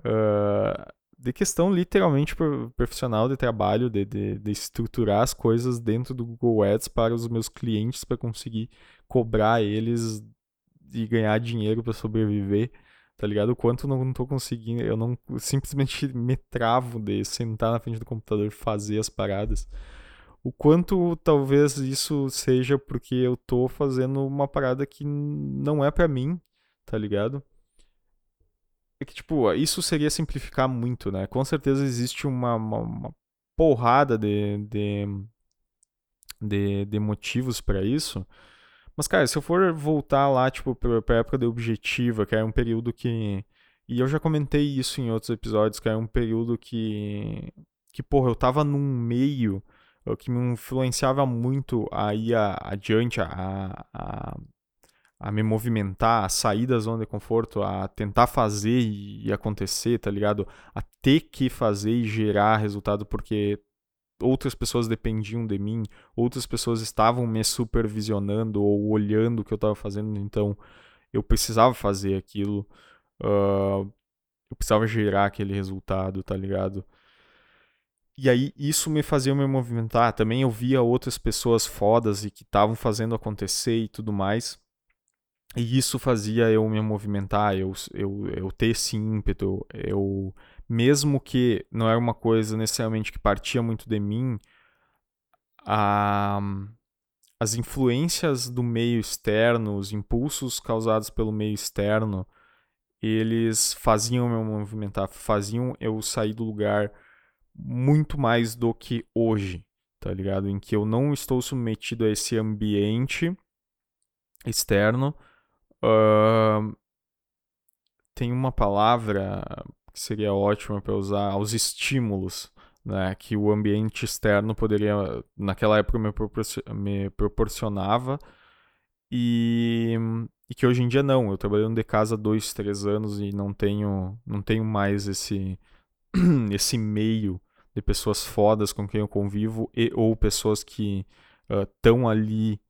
Uh, de questão literalmente profissional de trabalho, de, de, de, estruturar as coisas dentro do Google Ads para os meus clientes, para conseguir cobrar eles e ganhar dinheiro para sobreviver, tá ligado? O quanto eu não estou conseguindo, eu não simplesmente me travo de sentar na frente do computador e fazer as paradas. O quanto talvez isso seja porque eu tô fazendo uma parada que não é para mim, tá ligado? É que, tipo, isso seria simplificar muito, né? Com certeza existe uma, uma, uma porrada de, de, de, de motivos para isso. Mas, cara, se eu for voltar lá, tipo, pra, pra época da Objetiva, que era um período que. E eu já comentei isso em outros episódios, que era um período que. Que, porra, eu tava num meio que me influenciava muito a ir adiante, a, a, a me movimentar, a sair da zona de conforto, a tentar fazer e acontecer, tá ligado? A ter que fazer e gerar resultado porque outras pessoas dependiam de mim, outras pessoas estavam me supervisionando ou olhando o que eu estava fazendo, então eu precisava fazer aquilo, uh, eu precisava gerar aquele resultado, tá ligado? e aí isso me fazia me movimentar. Também eu via outras pessoas fodas e que estavam fazendo acontecer e tudo mais. E isso fazia eu me movimentar, eu, eu, eu ter esse ímpeto. Eu, mesmo que não era uma coisa necessariamente que partia muito de mim, a, as influências do meio externo, os impulsos causados pelo meio externo, eles faziam eu movimentar, faziam eu sair do lugar muito mais do que hoje, tá ligado? Em que eu não estou submetido a esse ambiente externo. Uh, tem uma palavra que seria ótima para usar, aos estímulos, né, que o ambiente externo poderia, naquela época, me, me proporcionava e, e, que hoje em dia não. Eu trabalhando de casa há dois, três anos e não tenho, não tenho mais esse, esse meio de pessoas fodas com quem eu convivo e ou pessoas que estão uh, ali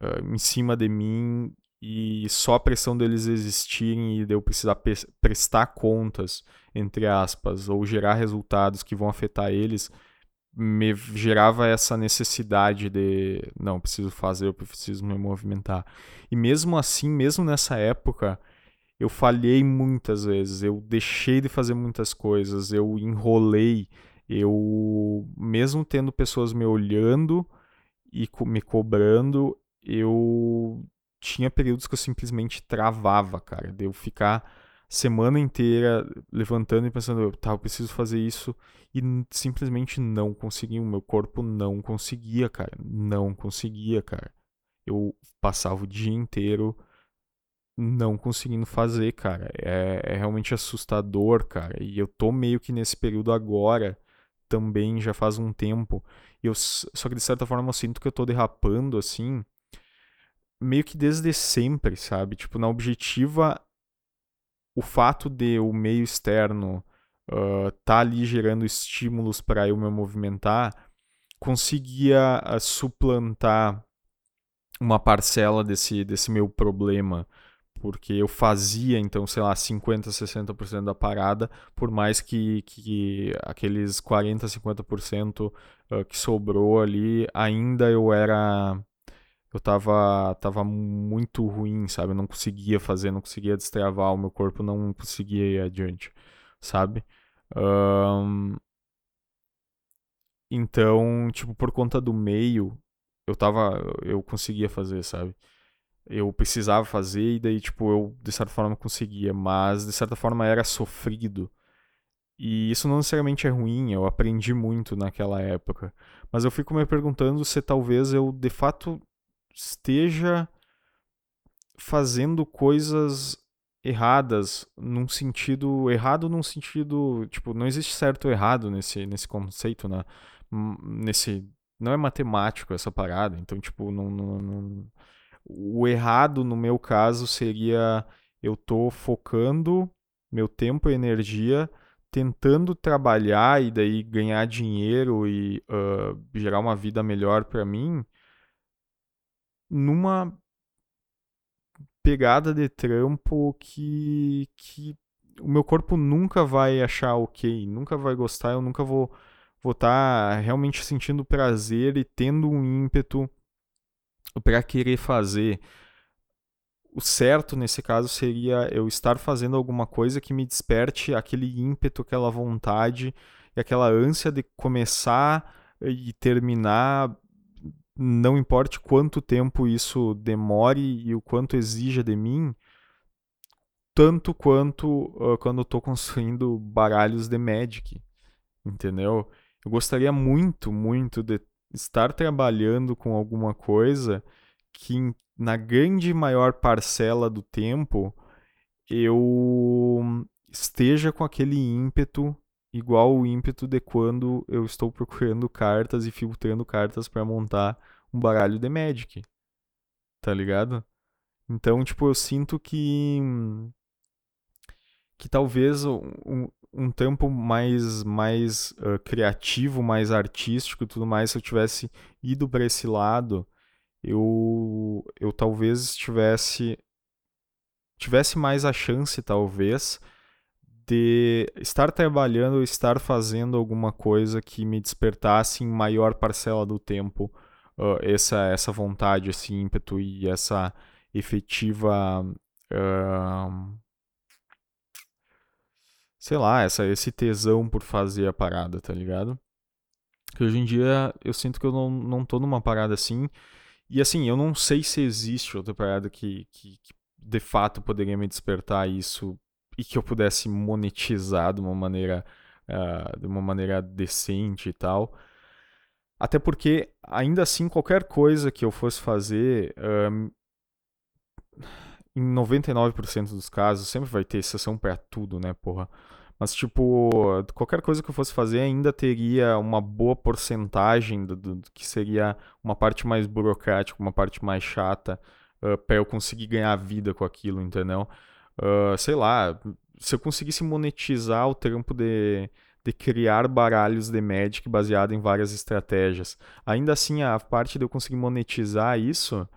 uh, em cima de mim e só a pressão deles existirem e de eu precisar prestar contas, entre aspas, ou gerar resultados que vão afetar eles, me gerava essa necessidade de não, preciso fazer, eu preciso me movimentar. E mesmo assim, mesmo nessa época, eu falhei muitas vezes, eu deixei de fazer muitas coisas, eu enrolei, eu, mesmo tendo pessoas me olhando e me cobrando, eu tinha períodos que eu simplesmente travava, cara. De eu ficar semana inteira levantando e pensando, tá, eu preciso fazer isso e simplesmente não conseguia. O meu corpo não conseguia, cara. Não conseguia, cara. Eu passava o dia inteiro não conseguindo fazer, cara. É, é realmente assustador, cara. E eu tô meio que nesse período agora também já faz um tempo. E eu, só que de certa forma eu sinto que eu tô derrapando assim, meio que desde sempre, sabe? Tipo, na objetiva, o fato de o meio externo uh, tá ali gerando estímulos para eu me movimentar conseguia uh, suplantar uma parcela desse, desse meu problema porque eu fazia, então, sei lá, 50%, 60% da parada, por mais que, que aqueles 40%, 50% uh, que sobrou ali, ainda eu era. Eu tava, tava muito ruim, sabe? Eu não conseguia fazer, não conseguia destravar, o meu corpo não conseguia ir adiante, sabe? Um... Então, tipo, por conta do meio, eu tava. Eu conseguia fazer, sabe? eu precisava fazer e daí, tipo, eu de certa forma conseguia, mas de certa forma era sofrido. E isso não necessariamente é ruim, eu aprendi muito naquela época. Mas eu fico me perguntando se talvez eu de fato esteja fazendo coisas erradas num sentido errado num sentido tipo não existe certo ou errado nesse nesse conceito né? Nesse não é matemático essa parada então tipo não, não, não o errado, no meu caso, seria eu tô focando meu tempo e energia tentando trabalhar e daí ganhar dinheiro e uh, gerar uma vida melhor para mim numa pegada de trampo que, que o meu corpo nunca vai achar ok, nunca vai gostar, eu nunca vou vou estar tá realmente sentindo prazer e tendo um ímpeto para querer fazer. O certo nesse caso seria eu estar fazendo alguma coisa que me desperte aquele ímpeto, aquela vontade e aquela ânsia de começar e terminar, não importe quanto tempo isso demore e o quanto exija de mim, tanto quanto uh, quando eu estou construindo baralhos de Magic, entendeu? Eu gostaria muito, muito de estar trabalhando com alguma coisa que na grande maior parcela do tempo eu esteja com aquele ímpeto igual o ímpeto de quando eu estou procurando cartas e filtrando cartas para montar um baralho de Magic. Tá ligado? Então, tipo, eu sinto que que talvez um, um tempo mais, mais uh, criativo, mais artístico e tudo mais, se eu tivesse ido para esse lado, eu, eu talvez tivesse tivesse mais a chance, talvez, de estar trabalhando estar fazendo alguma coisa que me despertasse em maior parcela do tempo uh, essa, essa vontade, esse ímpeto e essa efetiva. Uh, sei lá, essa, esse tesão por fazer a parada, tá ligado? Que hoje em dia eu sinto que eu não, não tô numa parada assim. E assim, eu não sei se existe outra parada que, que, que de fato poderia me despertar isso e que eu pudesse monetizar de uma maneira, uh, de uma maneira decente e tal. Até porque, ainda assim, qualquer coisa que eu fosse fazer, um, em 99% dos casos, sempre vai ter exceção para tudo, né, porra? Mas, tipo, qualquer coisa que eu fosse fazer ainda teria uma boa porcentagem do, do que seria uma parte mais burocrática, uma parte mais chata, uh, para eu conseguir ganhar vida com aquilo, entendeu? Uh, sei lá, se eu conseguisse monetizar o trampo de, de criar baralhos de Magic baseado em várias estratégias. Ainda assim, a parte de eu conseguir monetizar isso.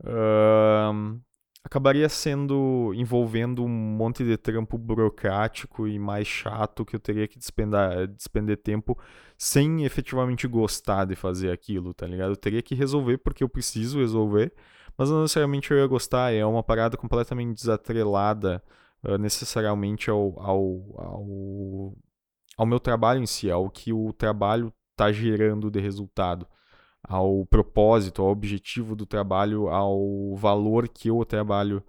Uh, acabaria sendo envolvendo um monte de trampo burocrático e mais chato que eu teria que despender, despender tempo sem efetivamente gostar de fazer aquilo, tá ligado? Eu teria que resolver porque eu preciso resolver, mas não necessariamente eu ia gostar, é uma parada completamente desatrelada uh, necessariamente ao, ao, ao, ao meu trabalho em si, ao que o trabalho tá gerando de resultado ao propósito, ao objetivo do trabalho, ao valor que o trabalho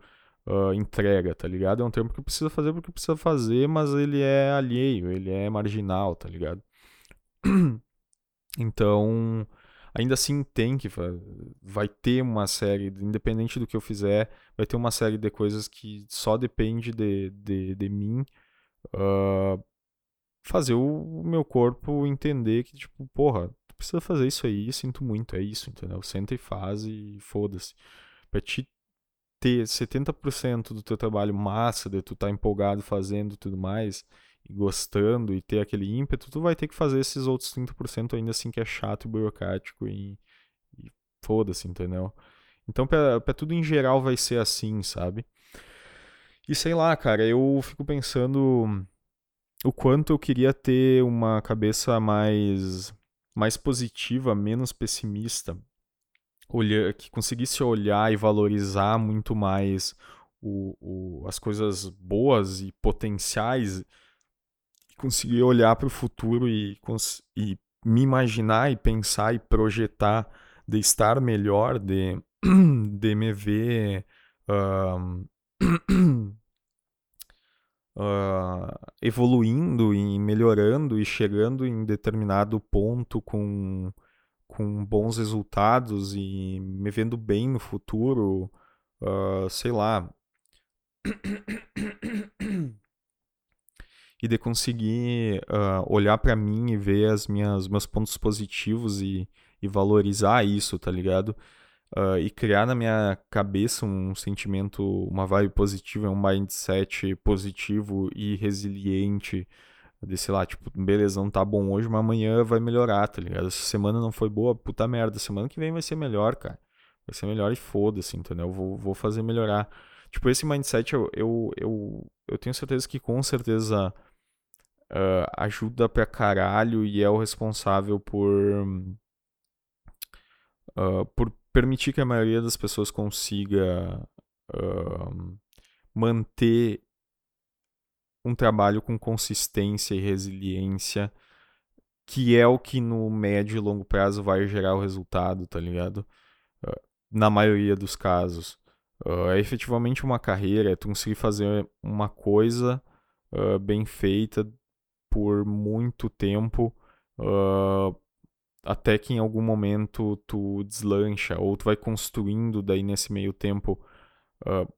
uh, entrega, tá ligado? É um termo que precisa fazer porque precisa fazer, mas ele é alheio, ele é marginal, tá ligado? Então, ainda assim tem que vai ter uma série, independente do que eu fizer, vai ter uma série de coisas que só depende de, de, de mim uh, fazer o meu corpo entender que, tipo, porra, precisa fazer isso aí, sinto muito, é isso, entendeu? Senta e faz e foda-se. Pra te ter 70% do teu trabalho massa, de tu tá empolgado fazendo tudo mais, e gostando, e ter aquele ímpeto, tu vai ter que fazer esses outros 30% ainda assim que é chato e burocrático e, e foda-se, entendeu? Então, pra tudo em geral vai ser assim, sabe? E sei lá, cara, eu fico pensando o quanto eu queria ter uma cabeça mais mais positiva, menos pessimista, olhar, que conseguisse olhar e valorizar muito mais o, o, as coisas boas e potenciais, conseguir olhar para o futuro e, e me imaginar e pensar e projetar de estar melhor, de, de me ver. uh, evoluindo e melhorando e chegando em determinado ponto com, com bons resultados e me vendo bem no futuro, uh, sei lá. e de conseguir uh, olhar para mim e ver as minhas meus pontos positivos e, e valorizar isso, tá ligado? uh, e criar na minha cabeça um sentimento, uma vibe positiva, um mindset positivo e resiliente. De, sei lá, tipo, beleza, não tá bom hoje, mas amanhã vai melhorar, tá ligado? Essa semana não foi boa, puta merda. Semana que vem vai ser melhor, cara. Vai ser melhor e foda-se, entendeu? Vou, vou fazer melhorar. Tipo, esse mindset eu, eu, eu, eu tenho certeza que com certeza uh, ajuda pra caralho e é o responsável por. Uh, por permitir que a maioria das pessoas consiga uh, manter um trabalho com consistência e resiliência, que é o que no médio e longo prazo vai gerar o resultado, tá ligado? Uh, na maioria dos casos. Uh, é efetivamente uma carreira, é tu conseguir fazer uma coisa uh, bem feita por muito tempo, até que em algum momento tu deslancha ou tu vai construindo daí nesse meio tempo uh,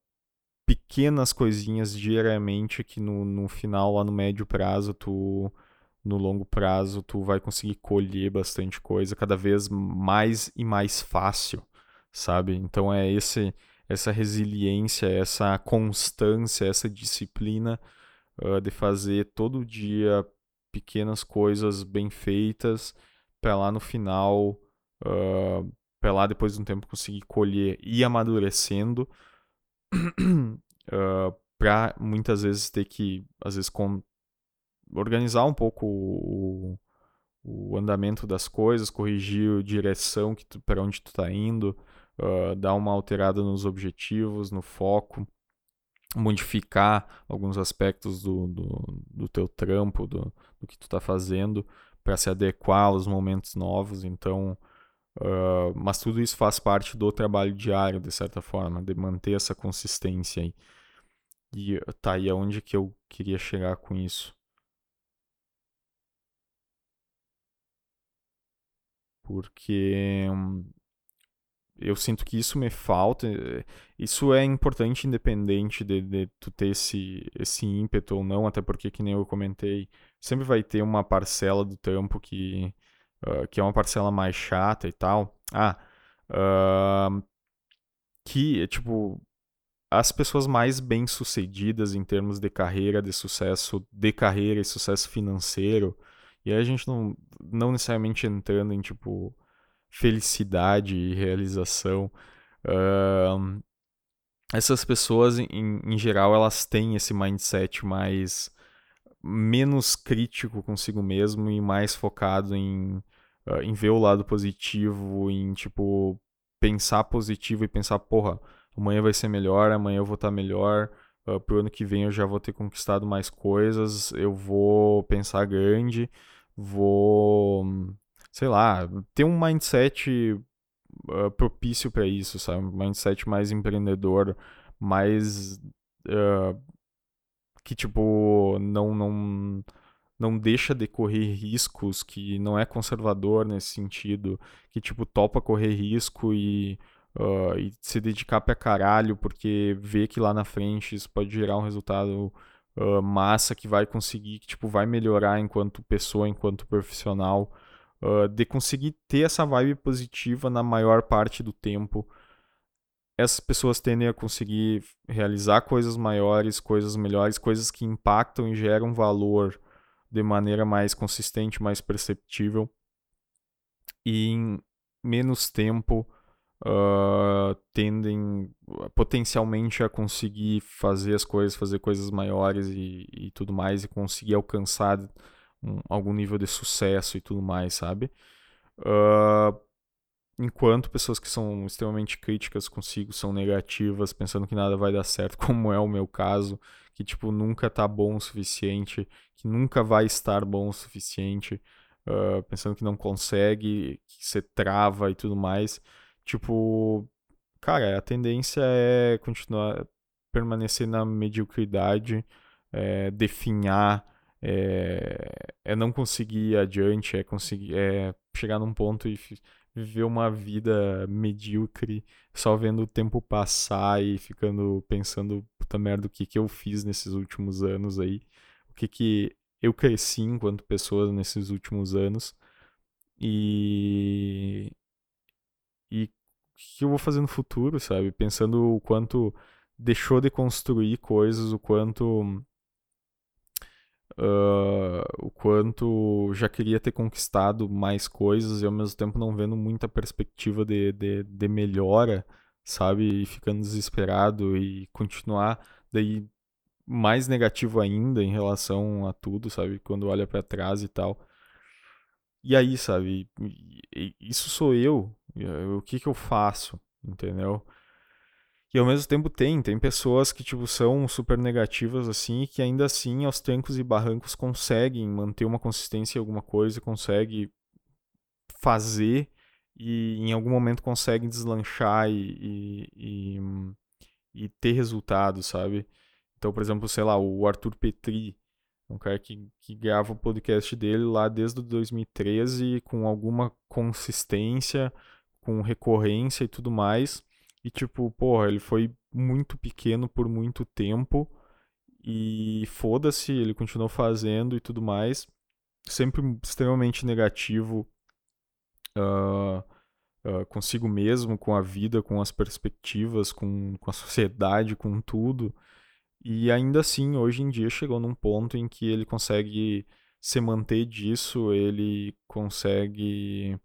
pequenas coisinhas diariamente que no, no final lá no médio prazo tu no longo prazo tu vai conseguir colher bastante coisa cada vez mais e mais fácil sabe? Então é esse essa resiliência essa constância essa disciplina de fazer todo dia pequenas coisas bem feitas para lá no final, uh, para lá depois de um tempo conseguir colher e amadurecendo, uh, para muitas vezes ter que, às vezes, com, organizar um pouco o, o andamento das coisas, corrigir a direção para onde tu está indo, uh, dar uma alterada nos objetivos, no foco, modificar alguns aspectos do, do, do teu trampo, do, do que tu está fazendo, para se adequar aos momentos novos. Então, uh, mas tudo isso faz parte do trabalho diário, de certa forma, de manter essa consistência aí. E tá aí aonde que eu queria chegar com isso. Porque hum, eu sinto que isso me falta. Isso é importante independente de, de, tu ter esse, esse ímpeto ou não, até porque, que nem eu comentei, sempre vai ter uma parcela do trampo que, uh, que é uma parcela mais chata e tal. Ah, uh, que, tipo, as pessoas mais bem-sucedidas em termos de carreira, de sucesso de carreira e sucesso financeiro, e aí a gente não, não necessariamente entrando em, tipo, felicidade e realização. Uh, essas pessoas, em, em geral, elas têm esse mindset mais menos crítico consigo mesmo e mais focado em, uh, em ver o lado positivo, em tipo pensar positivo e pensar, porra, amanhã vai ser melhor, amanhã eu vou estar melhor, uh, pro ano que vem eu já vou ter conquistado mais coisas, eu vou pensar grande, vou sei lá, ter um mindset uh, propício para isso, sabe? Um mindset mais empreendedor, mais uh, que tipo não não não deixa de correr riscos, que não é conservador nesse sentido, que tipo topa correr risco e Uh, e se dedicar pra caralho, porque vê que lá na frente isso pode gerar um resultado uh, massa que vai conseguir, que tipo, vai melhorar enquanto pessoa, enquanto profissional uh, de conseguir ter essa vibe positiva na maior parte do tempo. Essas pessoas tendem a conseguir realizar coisas maiores, coisas melhores, coisas que impactam e geram valor de maneira mais consistente, mais perceptível. E em menos tempo uh, tendem potencialmente a conseguir fazer as coisas, fazer coisas maiores e, e tudo mais, e conseguir alcançar um, algum nível de sucesso e tudo mais, sabe? Uh, enquanto pessoas que são extremamente críticas consigo são negativas, pensando que nada vai dar certo, como é o meu caso, que tipo nunca tá bom o suficiente, que nunca vai estar bom o suficiente, uh, pensando que não consegue, que você trava e tudo mais, tipo, cara, a tendência é continuar permanecer na mediocridade, é, definhar é, é não conseguir ir adiante, é conseguir é chegar num ponto e viver uma vida medíocre, só vendo o tempo passar e ficando pensando, puta merda, o que que eu fiz nesses últimos anos aí, o que que eu cresci enquanto pessoa nesses últimos anos e e o que eu vou fazer no futuro, sabe? Pensando o quanto deixou de construir coisas, o quanto uh, o quanto já queria ter conquistado mais coisas e ao mesmo tempo não vendo muita perspectiva de, de, de melhora, sabe? E ficando desesperado e continuar daí mais negativo ainda em relação a tudo, sabe? Quando olha para trás e tal. E aí, sabe? Isso sou eu. O que que eu faço? Entendeu? E ao mesmo tempo tem, tem pessoas que tipo são super negativas assim e que ainda assim aos trancos e barrancos conseguem manter uma consistência em alguma coisa, consegue fazer e em algum momento conseguem deslanchar e, e, e, e ter resultado, sabe? Então, por exemplo, sei lá, o Arthur Petri, um cara que, que grava o podcast dele lá desde 2013 com alguma consistência, com recorrência e tudo mais. E tipo, porra, ele foi muito pequeno por muito tempo. E foda-se, ele continuou fazendo e tudo mais. Sempre extremamente negativo uh, uh, consigo mesmo, com a vida, com as perspectivas, com, com a sociedade, com tudo. E ainda assim, hoje em dia, chegou num ponto em que ele consegue se manter disso, ele consegue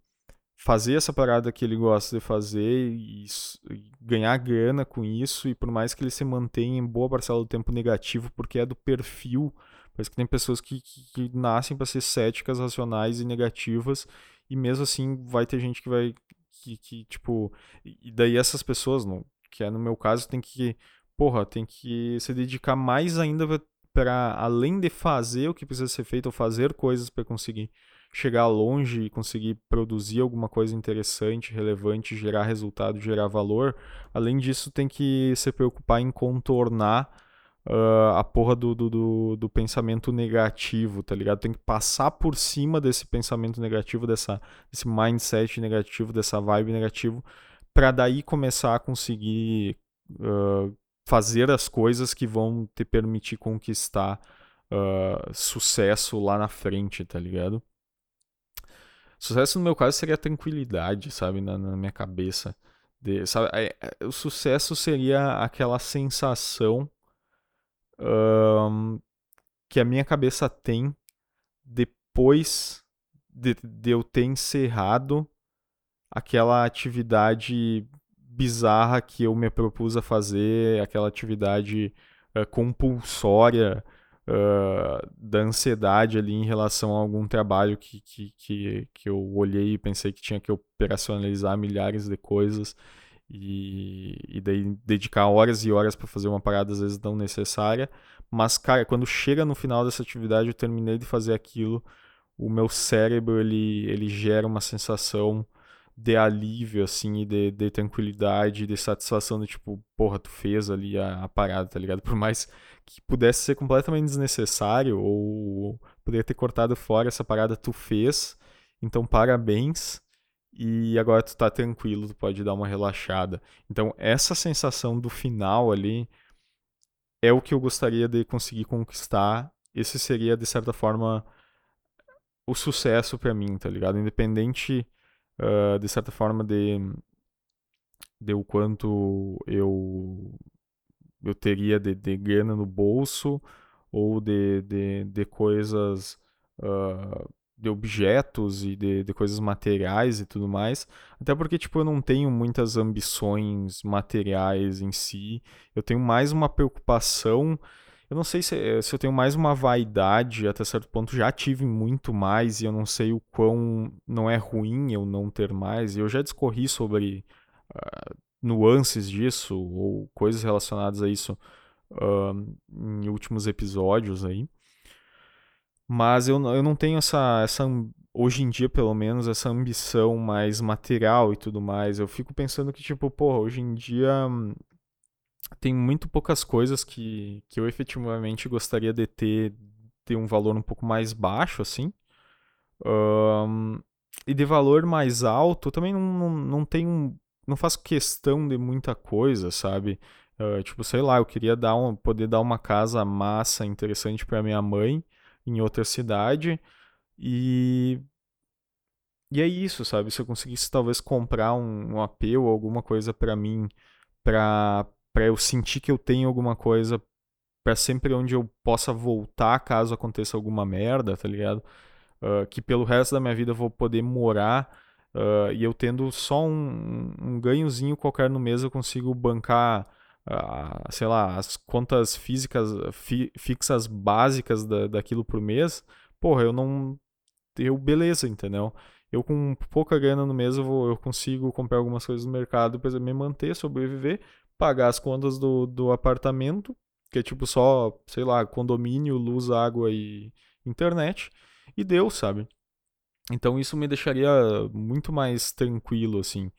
fazer essa parada que ele gosta de fazer e, e, ganhar grana com isso, e por mais que ele se mantenha em boa parcela do tempo negativo, porque é do perfil. Parece que tem pessoas que, que, que nascem para ser céticas, racionais e negativas, e mesmo assim vai ter gente que vai. que, que tipo. E daí essas pessoas, no, que é no meu caso, tem que. Porra, tem que se dedicar mais ainda para além de fazer o que precisa ser feito, ou fazer coisas para conseguir chegar longe e conseguir produzir alguma coisa interessante, relevante, gerar resultado, gerar valor. Além disso, tem que se preocupar em contornar uh, a porra do, do, do, do, pensamento negativo, tá ligado? Tem que passar por cima desse pensamento negativo, dessa, desse mindset negativo, dessa vibe negativo, para daí começar a conseguir uh, fazer as coisas que vão te permitir conquistar uh, sucesso lá na frente, tá ligado? Sucesso no meu caso seria tranquilidade, sabe, na, na minha cabeça. De, sabe, é, o sucesso seria aquela sensação um, que a minha cabeça tem depois de, de eu ter encerrado aquela atividade bizarra que eu me propus a fazer, aquela atividade uh, compulsória uh, da ansiedade ali em relação a algum trabalho que, que, que, que eu olhei e pensei que tinha que operacionalizar milhares de coisas e, e daí dedicar horas e horas para fazer uma parada às vezes não necessária. Mas, cara, quando chega no final dessa atividade, eu terminei de fazer aquilo, o meu cérebro ele, ele gera uma sensação de alívio, assim, de, de tranquilidade, de satisfação, de tipo, porra, tu fez ali a, a, parada, tá ligado? Por mais que pudesse ser completamente desnecessário, ou poderia ter cortado fora essa parada, tu fez, então parabéns, e agora tu tá tranquilo, tu pode dar uma relaxada. Então, essa sensação do final ali é o que eu gostaria de conseguir conquistar. Esse seria, de certa forma, o sucesso para mim, tá ligado? Independente uh, de certa forma, de, de o quanto eu, eu teria de, de grana no bolso ou de, de, de coisas, uh, de objetos e de, de coisas materiais e tudo mais. Até porque, tipo, eu não tenho muitas ambições materiais em si. Eu tenho mais uma preocupação eu não sei se, eh, se eu tenho mais uma vaidade, até certo ponto já tive muito mais, e eu não sei o quão não é ruim eu não ter mais. E eu já discorri sobre uh, nuances disso, ou coisas relacionadas a isso uh, em últimos episódios aí. Mas eu, eu não tenho essa, essa, hoje em dia pelo menos, essa ambição mais material e tudo mais. Eu fico pensando que, tipo, porra, hoje em dia tem muito poucas coisas que, que eu efetivamente gostaria de ter, ter um valor um pouco mais baixo, assim. Um, e de valor mais alto, também não, não, não tenho. Não faço questão de muita coisa, sabe? Uh, tipo, sei lá, eu queria dar um, poder dar uma casa massa interessante para minha mãe em outra cidade. E. E é isso, sabe? Se eu conseguisse talvez comprar um, um ou alguma coisa para mim, para para eu sentir que eu tenho alguma coisa para sempre onde eu possa voltar caso aconteça alguma merda, tá ligado? Uh, que pelo resto da minha vida eu vou poder morar uh, e eu tendo só um, um ganhozinho qualquer no mês eu consigo bancar, uh, sei lá, as contas físicas fi, fixas básicas da, daquilo por mês. Porra, eu não. Eu, beleza, entendeu? Eu com pouca grana no mês eu, vou, eu consigo comprar algumas coisas no mercado para me manter, sobreviver, pagar as contas do, do apartamento, que é tipo só, sei lá, condomínio, luz, água e internet, e deu, sabe? Então isso me deixaria muito mais tranquilo, assim.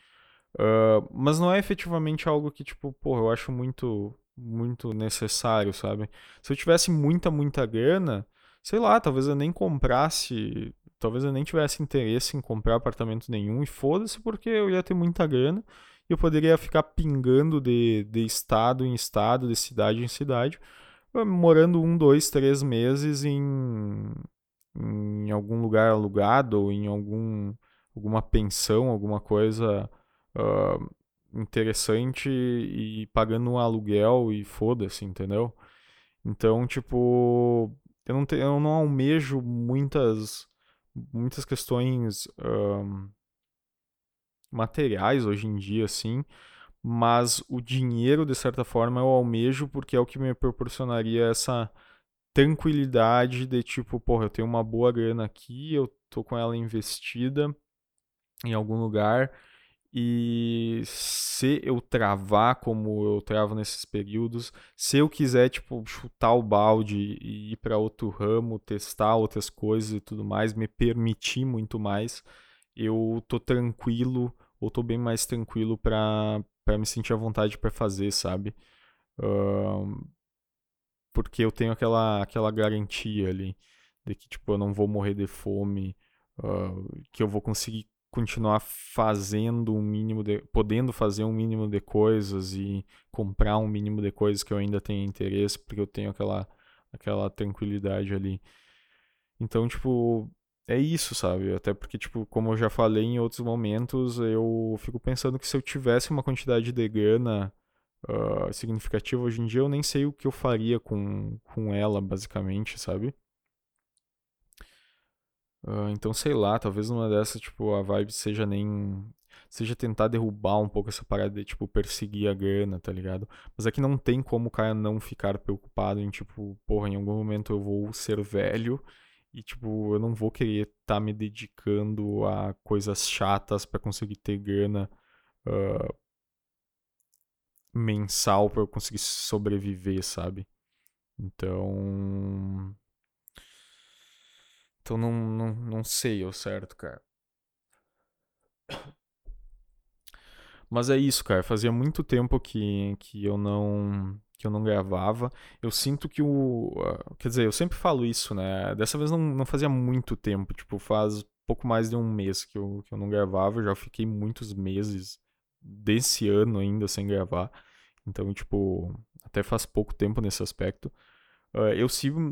Uh, mas não é efetivamente algo que, tipo, porra, eu acho muito, muito necessário, sabe? Se eu tivesse muita, muita grana, sei lá, talvez eu nem comprasse, talvez eu nem tivesse interesse em comprar apartamento nenhum e foda-se porque eu ia ter muita grana e eu poderia ficar pingando de, de estado em estado, de cidade em cidade, morando um, dois, três meses em, em algum lugar alugado ou em algum, alguma pensão, alguma coisa uh, interessante e pagando um aluguel e foda-se, entendeu? Então, tipo, eu não, te, eu não almejo muitas, muitas questões. Uh, materiais hoje em dia, assim, mas o dinheiro, de certa forma, eu almejo porque é o que me proporcionaria essa tranquilidade de tipo, porra, eu tenho uma boa grana aqui, eu tô com ela investida em algum lugar e se eu travar como eu travo nesses períodos, se eu quiser tipo chutar o balde e ir para outro ramo, testar outras coisas e tudo mais, me permitir muito mais, eu tô tranquilo ou tô bem mais tranquilo para para me sentir à vontade para fazer, sabe? Uh, porque eu tenho aquela aquela garantia ali de que tipo eu não vou morrer de fome, uh, que eu vou conseguir continuar fazendo um mínimo de, podendo fazer um mínimo de coisas e comprar um mínimo de coisas que eu ainda tenho interesse, porque eu tenho aquela aquela tranquilidade ali. Então, tipo, é isso, sabe? Até porque, tipo, como eu já falei em outros momentos, eu fico pensando que se eu tivesse uma quantidade de grana uh, significativa hoje em dia, eu nem sei o que eu faria com, com ela, basicamente, sabe? Uh, então, sei lá, talvez numa dessas, tipo, a vibe seja nem. Seja tentar derrubar um pouco essa parada de, tipo, perseguir a grana, tá ligado? Mas aqui é não tem como o cara não ficar preocupado em, tipo, porra, em algum momento eu vou ser velho e, tipo, eu não vou querer estar tá me dedicando a coisas chatas para conseguir ter grana uh, mensal para eu conseguir sobreviver, sabe? Então. Então não, não, não sei ao certo, cara. Mas é isso, cara. Fazia muito tempo que, que eu não que eu não gravava. Eu sinto que o. Quer dizer, eu sempre falo isso, né? Dessa vez não, não fazia muito tempo. Tipo, faz pouco mais de um mês que eu, que eu não gravava. Eu já fiquei muitos meses desse ano ainda sem gravar. Então, tipo, até faz pouco tempo nesse aspecto. Uh, eu,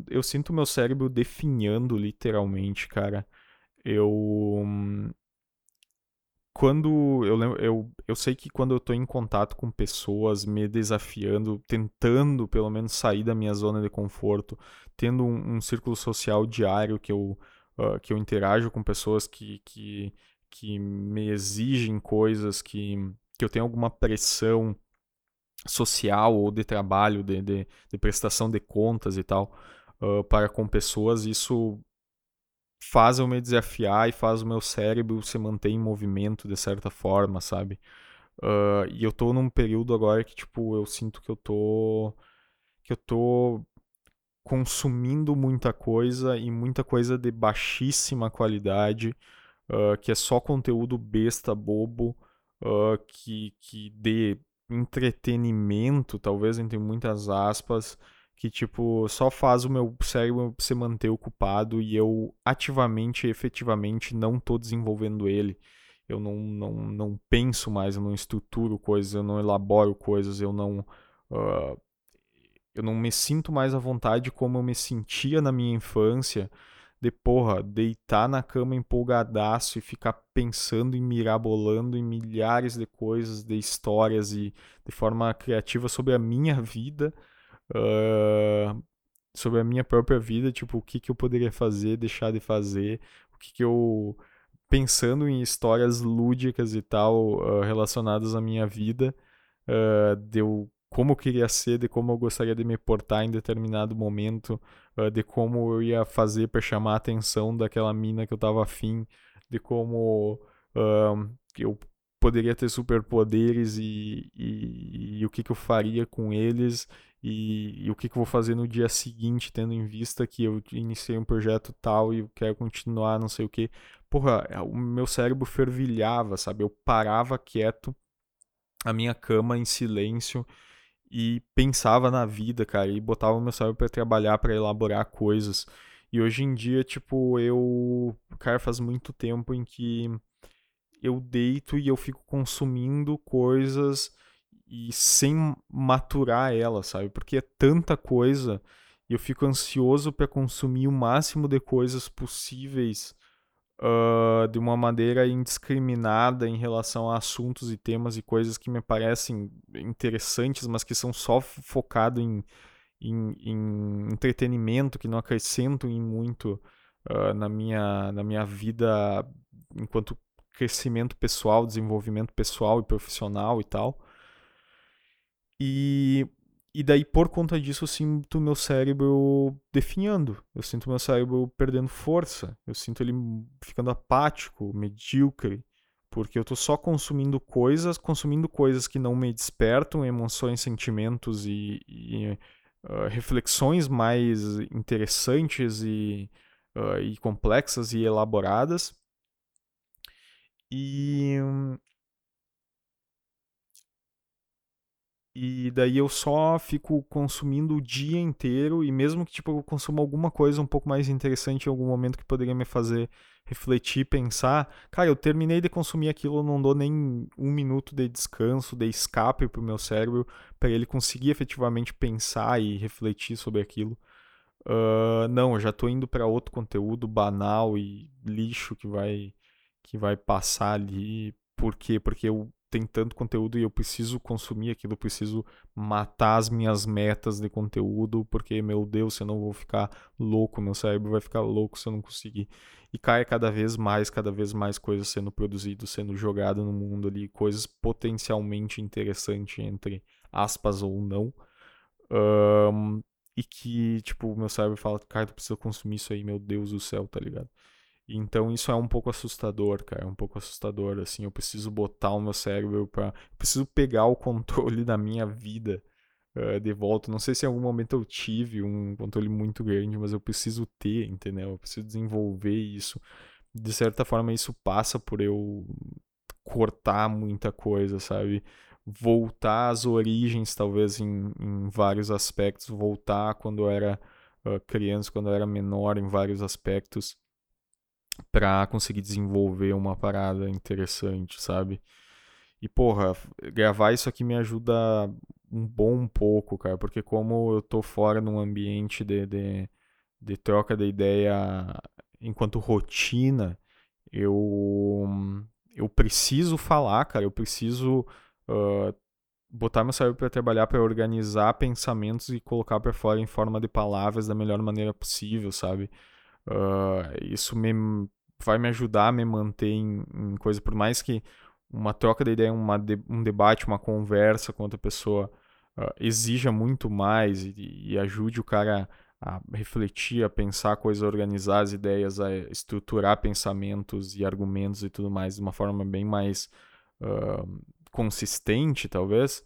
eu sinto meu cérebro definhando literalmente, cara. Eu. Quando eu, eu, eu sei que quando eu tô em contato com pessoas me desafiando, tentando pelo menos sair da minha zona de conforto, tendo um, um círculo social diário que eu, uh, que eu interajo com pessoas que, que, que me exigem coisas, que, que eu tenho alguma pressão social ou de trabalho, de, de, de prestação de contas e tal, uh, para com pessoas, isso faz eu me desafiar e faz o meu cérebro se manter em movimento de certa forma, sabe? Uh, e eu tô num período agora que, tipo, eu sinto que eu tô. que eu tô consumindo muita coisa e muita coisa de baixíssima qualidade, uh, que é só conteúdo besta, bobo, uh, que, que dê entretenimento, talvez entre muitas aspas, que tipo só faz o meu cérebro se manter ocupado e eu ativamente, efetivamente não tô desenvolvendo ele. Eu não, não, não penso mais, eu não estruturo coisas, eu não elaboro coisas, eu não uh, eu não me sinto mais à vontade como eu me sentia na minha infância de porra, deitar na cama empolgadaço e ficar pensando e mirabolando em milhares de coisas, de histórias e de forma criativa sobre a minha vida, uh, sobre a minha própria vida, tipo, o que, que eu poderia fazer, deixar de fazer, o que, que eu. Pensando em histórias lúdicas e tal uh, relacionadas à minha vida, uh, de eu como eu queria ser, de como eu gostaria de me portar em determinado momento, uh, de como eu ia fazer para chamar a atenção daquela mina que eu tava afim, de como uh, eu poderia ter superpoderes e, e, e, o que, que eu faria com eles e, e, o que, que eu vou fazer no dia seguinte, tendo em vista que eu iniciei um projeto tal e quero continuar, não sei o que. Porra, o meu cérebro fervilhava, sabe? Eu parava quieto, a minha cama em silêncio e pensava na vida, cara, e botava meu cérebro para trabalhar, para elaborar coisas. E hoje em dia, tipo, eu, cara, faz muito tempo em que eu deito e eu fico consumindo coisas e sem maturar elas, sabe? Porque é tanta coisa e eu fico ansioso para consumir o máximo de coisas possíveis uh, de uma maneira indiscriminada em relação a assuntos e temas e coisas que me parecem interessantes, mas que são só focado em, em, em entretenimento, que não acrescentam em muito uh, na, minha, na minha vida enquanto crescimento pessoal, desenvolvimento pessoal e profissional e tal. E, e daí, por conta disso, eu sinto meu cérebro definhando. Eu sinto meu cérebro perdendo força. Eu sinto ele ficando apático, medíocre. Porque eu tô só consumindo coisas, consumindo coisas que não me despertam emoções, sentimentos e, e uh, reflexões mais interessantes e, uh, e complexas e elaboradas. E, E daí eu só fico consumindo o dia inteiro e mesmo que tipo eu consuma alguma coisa um pouco mais interessante em algum momento que poderia me fazer refletir, pensar, cara, eu terminei de consumir aquilo, não dou nem um minuto de descanso, de escape pro meu cérebro para ele conseguir efetivamente pensar e refletir sobre aquilo. Uh, não, eu já tô indo para outro conteúdo banal e lixo que vai que vai passar ali. Por quê? Porque eu tem tanto conteúdo e eu preciso consumir aquilo, eu preciso matar as minhas metas de conteúdo, porque, meu Deus, eu vou ficar louco, meu cérebro vai ficar louco se eu não conseguir. E cai cada vez mais, cada vez mais coisas sendo produzidas, sendo jogadas no mundo ali, coisas potencialmente interessantes, entre aspas ou não. Um, e que, tipo, meu cérebro fala, cara, tu precisa consumir isso aí, meu Deus do céu, tá ligado? Então isso é um pouco assustador, cara, é um pouco assustador, assim, eu preciso botar o meu cérebro para, preciso pegar o controle da minha vida uh, de volta. Não sei se em algum momento eu tive um controle muito grande, mas eu preciso ter, entendeu? Eu preciso desenvolver isso. De certa forma isso passa por eu cortar muita coisa, sabe? Voltar às origens, talvez em, em vários aspectos, voltar quando eu era uh, criança, quando eu era menor em vários aspectos para conseguir desenvolver uma parada interessante, sabe? E porra, gravar isso aqui me ajuda um bom pouco, cara, porque como eu tô fora num ambiente de, de, de troca de ideia enquanto rotina, eu eu preciso falar, cara, eu preciso uh, botar meu cérebro para trabalhar, para organizar pensamentos e colocar para fora em forma de palavras da melhor maneira possível, sabe? Uh, isso me, vai me ajudar a me manter em, em coisa, por mais que uma troca de ideia, uma de, um debate, uma conversa com outra pessoa uh, exija muito mais e, e, ajude o cara a refletir, a pensar coisas, a organizar as ideias, a estruturar pensamentos e argumentos e tudo mais de uma forma bem mais uh, consistente, talvez.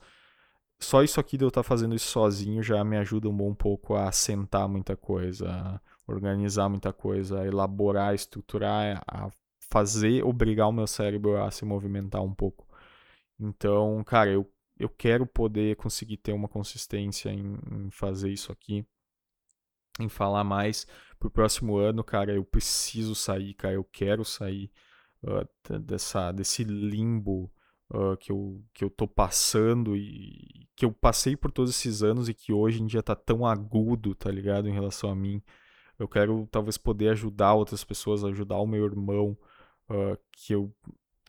Só isso aqui de eu estar fazendo isso sozinho já me ajuda um bom pouco a assentar muita coisa, organizar muita coisa, elaborar, estruturar, a fazer, obrigar o meu cérebro a se movimentar um pouco. Então, cara, eu, eu quero poder conseguir ter uma consistência em, em fazer isso aqui, em falar mais. Pro próximo ano, cara, eu preciso sair, cara, eu quero sair uh, dessa, desse limbo uh, que, eu, que eu tô passando e que eu passei por todos esses anos e que hoje em dia tá tão agudo, tá ligado, em relação a mim. Eu quero talvez poder ajudar outras pessoas, ajudar o meu irmão, uh, que, eu,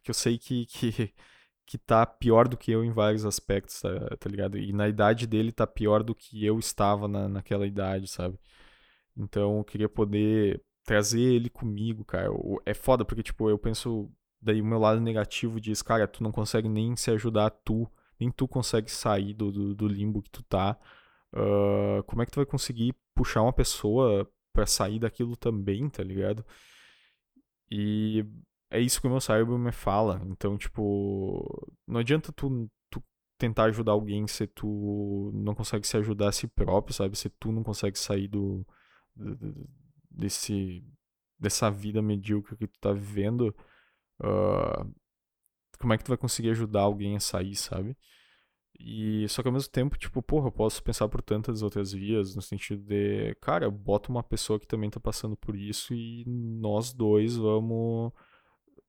que eu sei que, que, que tá pior do que eu em vários aspectos, tá, tá, ligado? E na idade dele tá pior do que eu estava na, naquela idade, sabe? Então eu queria poder trazer ele comigo, cara. É foda porque, tipo, eu penso. Daí o meu lado negativo diz, cara, tu não consegue nem se ajudar tu, nem tu consegue sair do, do, do limbo que tu tá. Uh, como é que tu vai conseguir puxar uma pessoa para sair daquilo também, tá ligado? E é isso que o meu cérebro me fala. Então, tipo, não adianta tu, tu tentar ajudar alguém se tu não consegue se ajudar a si próprio, sabe? Se tu não consegue sair do, do desse dessa vida medíocre que tu tá vivendo, uh, como é que tu vai conseguir ajudar alguém a sair, sabe? E só que ao mesmo tempo, tipo, porra, eu posso pensar por tantas outras vias, no sentido de, cara, bota uma pessoa que também tá passando por isso e nós dois vamos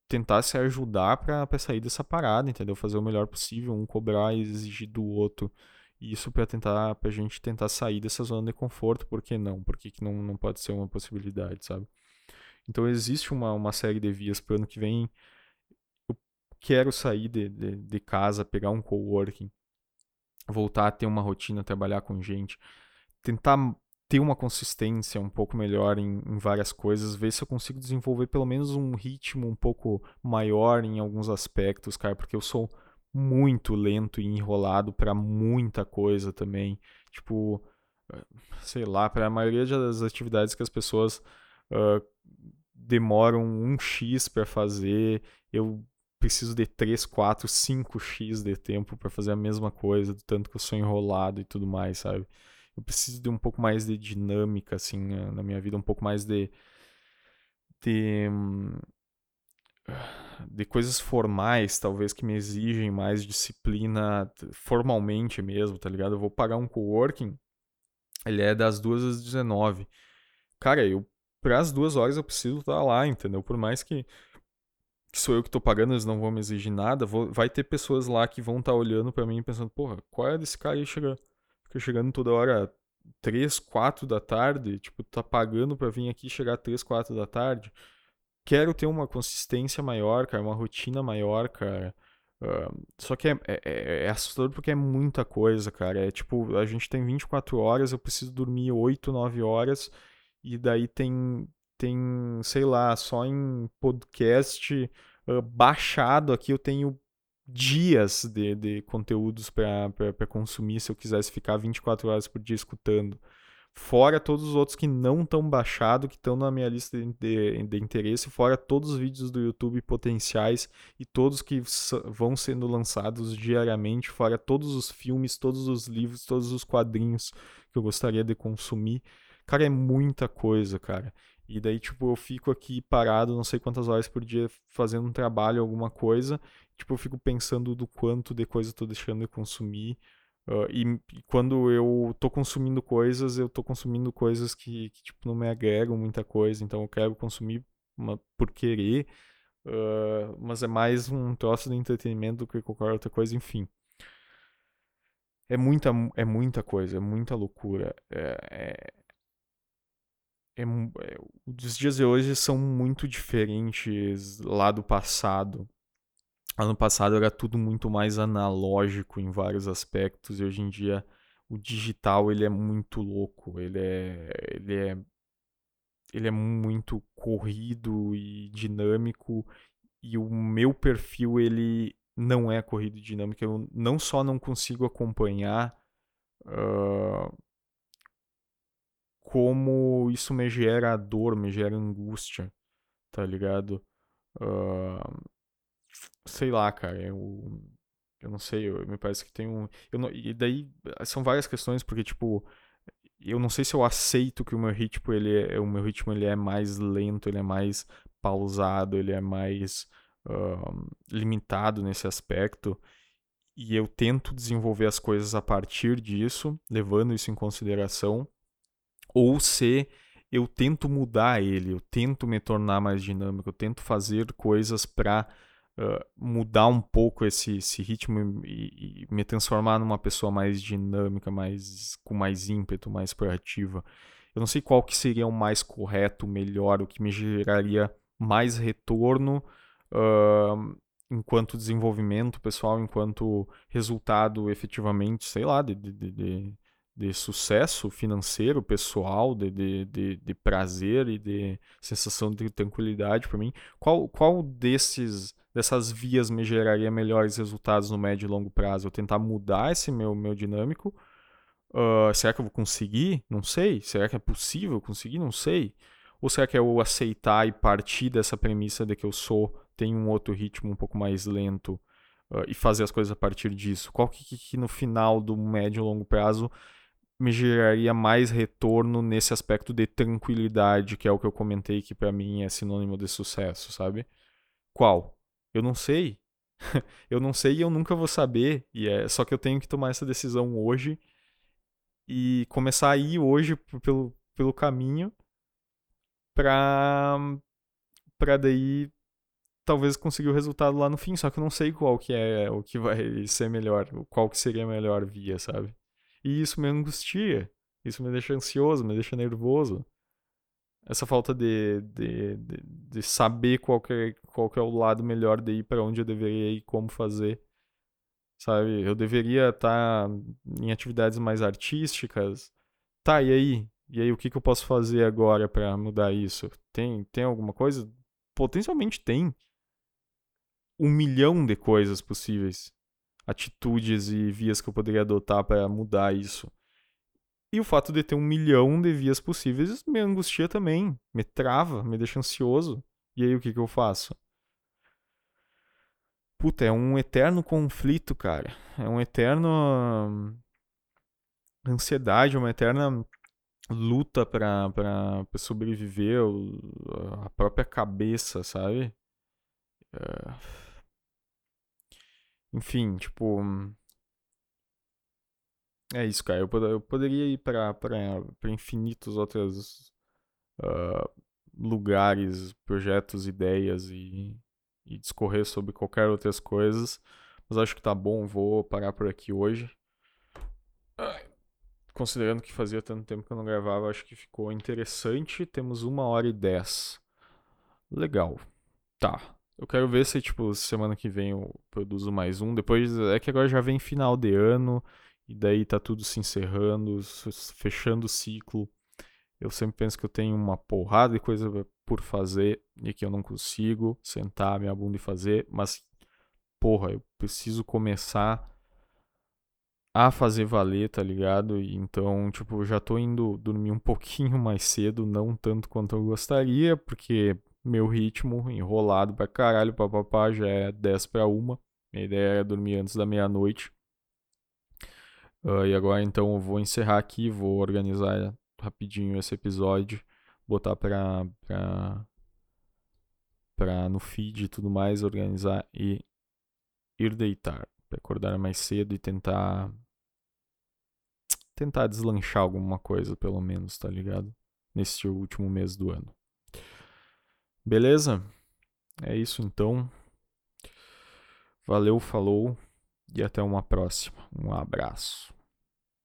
tentar se ajudar pra, pra sair dessa parada, entendeu? Fazer o melhor possível, um cobrar e exigir do outro. Isso pra tentar, pra gente tentar sair dessa zona de conforto, por que não? Por que, que não, não pode ser uma possibilidade, sabe? Então existe uma, uma série de vias pro ano que vem. Eu quero sair de, de, de casa, pegar um coworking voltar a ter uma rotina, trabalhar com gente, tentar ter uma consistência um pouco melhor em, em, várias coisas, ver se eu consigo desenvolver pelo menos um ritmo um pouco maior em alguns aspectos, cara, porque eu sou muito lento e enrolado para muita coisa também. Tipo, sei lá, para a maioria das atividades que as pessoas uh, demoram um X para fazer, eu preciso de 3, 4, 5x de tempo para fazer a mesma coisa, do tanto que eu sou enrolado e tudo mais, sabe? eu preciso de um pouco mais de dinâmica, assim, na minha vida, um pouco mais de. de. de coisas formais, talvez, que me exigem mais disciplina formalmente mesmo, tá ligado? Eu vou pagar um coworking, ele é das 2 às 19. Cara, eu. Para as duas horas eu preciso estar tá lá, entendeu? Por mais que que sou eu que estou pagando, eles não vão me exigir nada, vou, vai ter pessoas lá que vão estar tá olhando para mim pensando, porra, qual é desse cara aí chega Fica chegando toda hora 3, 4 da tarde, tipo, tá pagando para vir aqui chegar 3, 4 da tarde. Quero ter uma consistência maior, cara, uma rotina maior, cara. Uh, só que é, é, é, é, assustador porque é muita coisa, cara. É tipo, a gente tem 24 horas, eu preciso dormir 8, 9 horas, e daí tem, tem sei lá, só em podcast uh, baixado aqui eu tenho dias de, de conteúdos para consumir se eu quisesse ficar 24 horas por dia escutando. Fora todos os outros que não estão baixados, que estão na minha lista de, de, de, interesse, fora todos os vídeos do YouTube potenciais e todos que vão sendo lançados diariamente, fora todos os filmes, todos os livros, todos os quadrinhos que eu gostaria de consumir. Cara, é muita coisa, cara. E daí, tipo, eu fico aqui parado não sei quantas horas por dia fazendo um trabalho, alguma coisa. Tipo, eu fico pensando do quanto de coisa eu tô deixando de consumir. Uh, e, e, quando eu tô consumindo coisas, eu tô consumindo coisas que, que tipo, não me agregam muita coisa. Então eu quero consumir uma, por querer. Uh, mas é mais um troço de entretenimento do que qualquer outra coisa, enfim. É muita, é muita coisa, é muita loucura. É, é, é, é, os dias de hoje são muito diferentes lá do passado. Ano passado era tudo muito mais analógico em vários aspectos e hoje em dia o digital ele é muito louco, ele é, ele é, ele é muito corrido e dinâmico e o meu perfil ele não é corrido e dinâmico. Eu não só não consigo acompanhar uh, como isso me gera dor, me gera angústia, tá ligado? Uh, sei lá, cara, eu, eu não sei, eu, me parece que tem um. Eu não, e daí são várias questões, porque, tipo, eu não sei se eu aceito que o meu ritmo ele é, o meu ritmo ele é mais lento, ele é mais pausado, ele é mais uh, limitado nesse aspecto. E eu tento desenvolver as coisas a partir disso, levando isso em consideração ou se eu tento mudar ele, eu tento me tornar mais dinâmico, eu tento fazer coisas para uh, mudar um pouco esse, esse ritmo e, e, me transformar numa pessoa mais dinâmica, mais com mais ímpeto, mais proativa. Eu não sei qual que seria o mais correto, melhor, o que me geraria mais retorno uh, enquanto desenvolvimento pessoal, enquanto resultado efetivamente, sei lá, de, de, de de sucesso financeiro, pessoal, de, de, de, de, prazer e de sensação de tranquilidade para mim, qual, qual desses dessas vias me geraria melhores resultados no médio e longo prazo? Eu tentar mudar esse meu, meu dinâmico? Uh, será que eu vou conseguir? Não sei. Será que é possível conseguir? Não sei. Ou será que é eu aceitar e partir dessa premissa de que eu sou, tenho um outro ritmo um pouco mais lento uh, e fazer as coisas a partir disso? Qual que, que no final do médio e longo prazo me geraria mais retorno nesse aspecto de tranquilidade, que é o que eu comentei que para mim é sinônimo de sucesso, sabe? Qual? Eu não sei. eu não sei e eu nunca vou saber, e é só que eu tenho que tomar essa decisão hoje e começar a ir hoje pelo, pelo caminho pra para daí talvez conseguir o resultado lá no fim, só que eu não sei qual que é o que vai ser melhor, qual que seria a melhor via, sabe? E isso me angustia. Isso me deixa ansioso, me deixa nervoso. Essa falta de, de, de, de saber qual que, é, qual que é o lado melhor de ir para onde eu deveria ir como fazer. Sabe? Eu deveria estar tá em atividades mais artísticas. Tá, e aí? E aí, o que, que eu posso fazer agora para mudar isso? Tem, tem alguma coisa? Potencialmente tem. Um milhão de coisas possíveis. Atitudes e vias que eu poderia adotar para mudar isso. E o fato de ter um milhão de vias possíveis me angustia também. Me trava, me deixa ansioso. E aí, o que, que eu faço? Puta, é um eterno conflito, cara. É um eterno. Hum, ansiedade, uma eterna luta pra, pra, pra sobreviver a própria cabeça, sabe? É... Enfim, tipo. É isso, cara. Eu, pod eu poderia ir pra infinitos outros uh, lugares, projetos, ideias e, e discorrer sobre qualquer outras coisas. Mas acho que tá bom, vou parar por aqui hoje. Considerando que fazia tanto tempo que eu não gravava, acho que ficou interessante. Temos uma hora e dez. Legal. Tá. Eu quero ver se, tipo, semana que vem eu produzo mais um. Depois, é que agora já vem final de ano. E daí tá tudo se encerrando, fechando o ciclo. Eu sempre penso que eu tenho uma porrada de coisa por fazer e que eu não consigo sentar minha bunda e fazer. Mas, porra, eu preciso começar a fazer valer, tá ligado? Então, tipo, já tô indo dormir um pouquinho mais cedo, não tanto quanto eu gostaria, porque meu ritmo enrolado pra caralho, papapá, já é 10 para uma. Minha ideia era dormir antes da meia-noite. Uh, e agora então eu vou encerrar aqui, vou organizar rapidinho esse episódio, botar pra, pra, pra no feed e tudo mais, organizar e ir deitar para acordar mais cedo e tentar tentar deslanchar alguma coisa, pelo menos, tá ligado? Nesse último mês do ano. Beleza? É isso então. Valeu, falou e até uma próxima. Um abraço.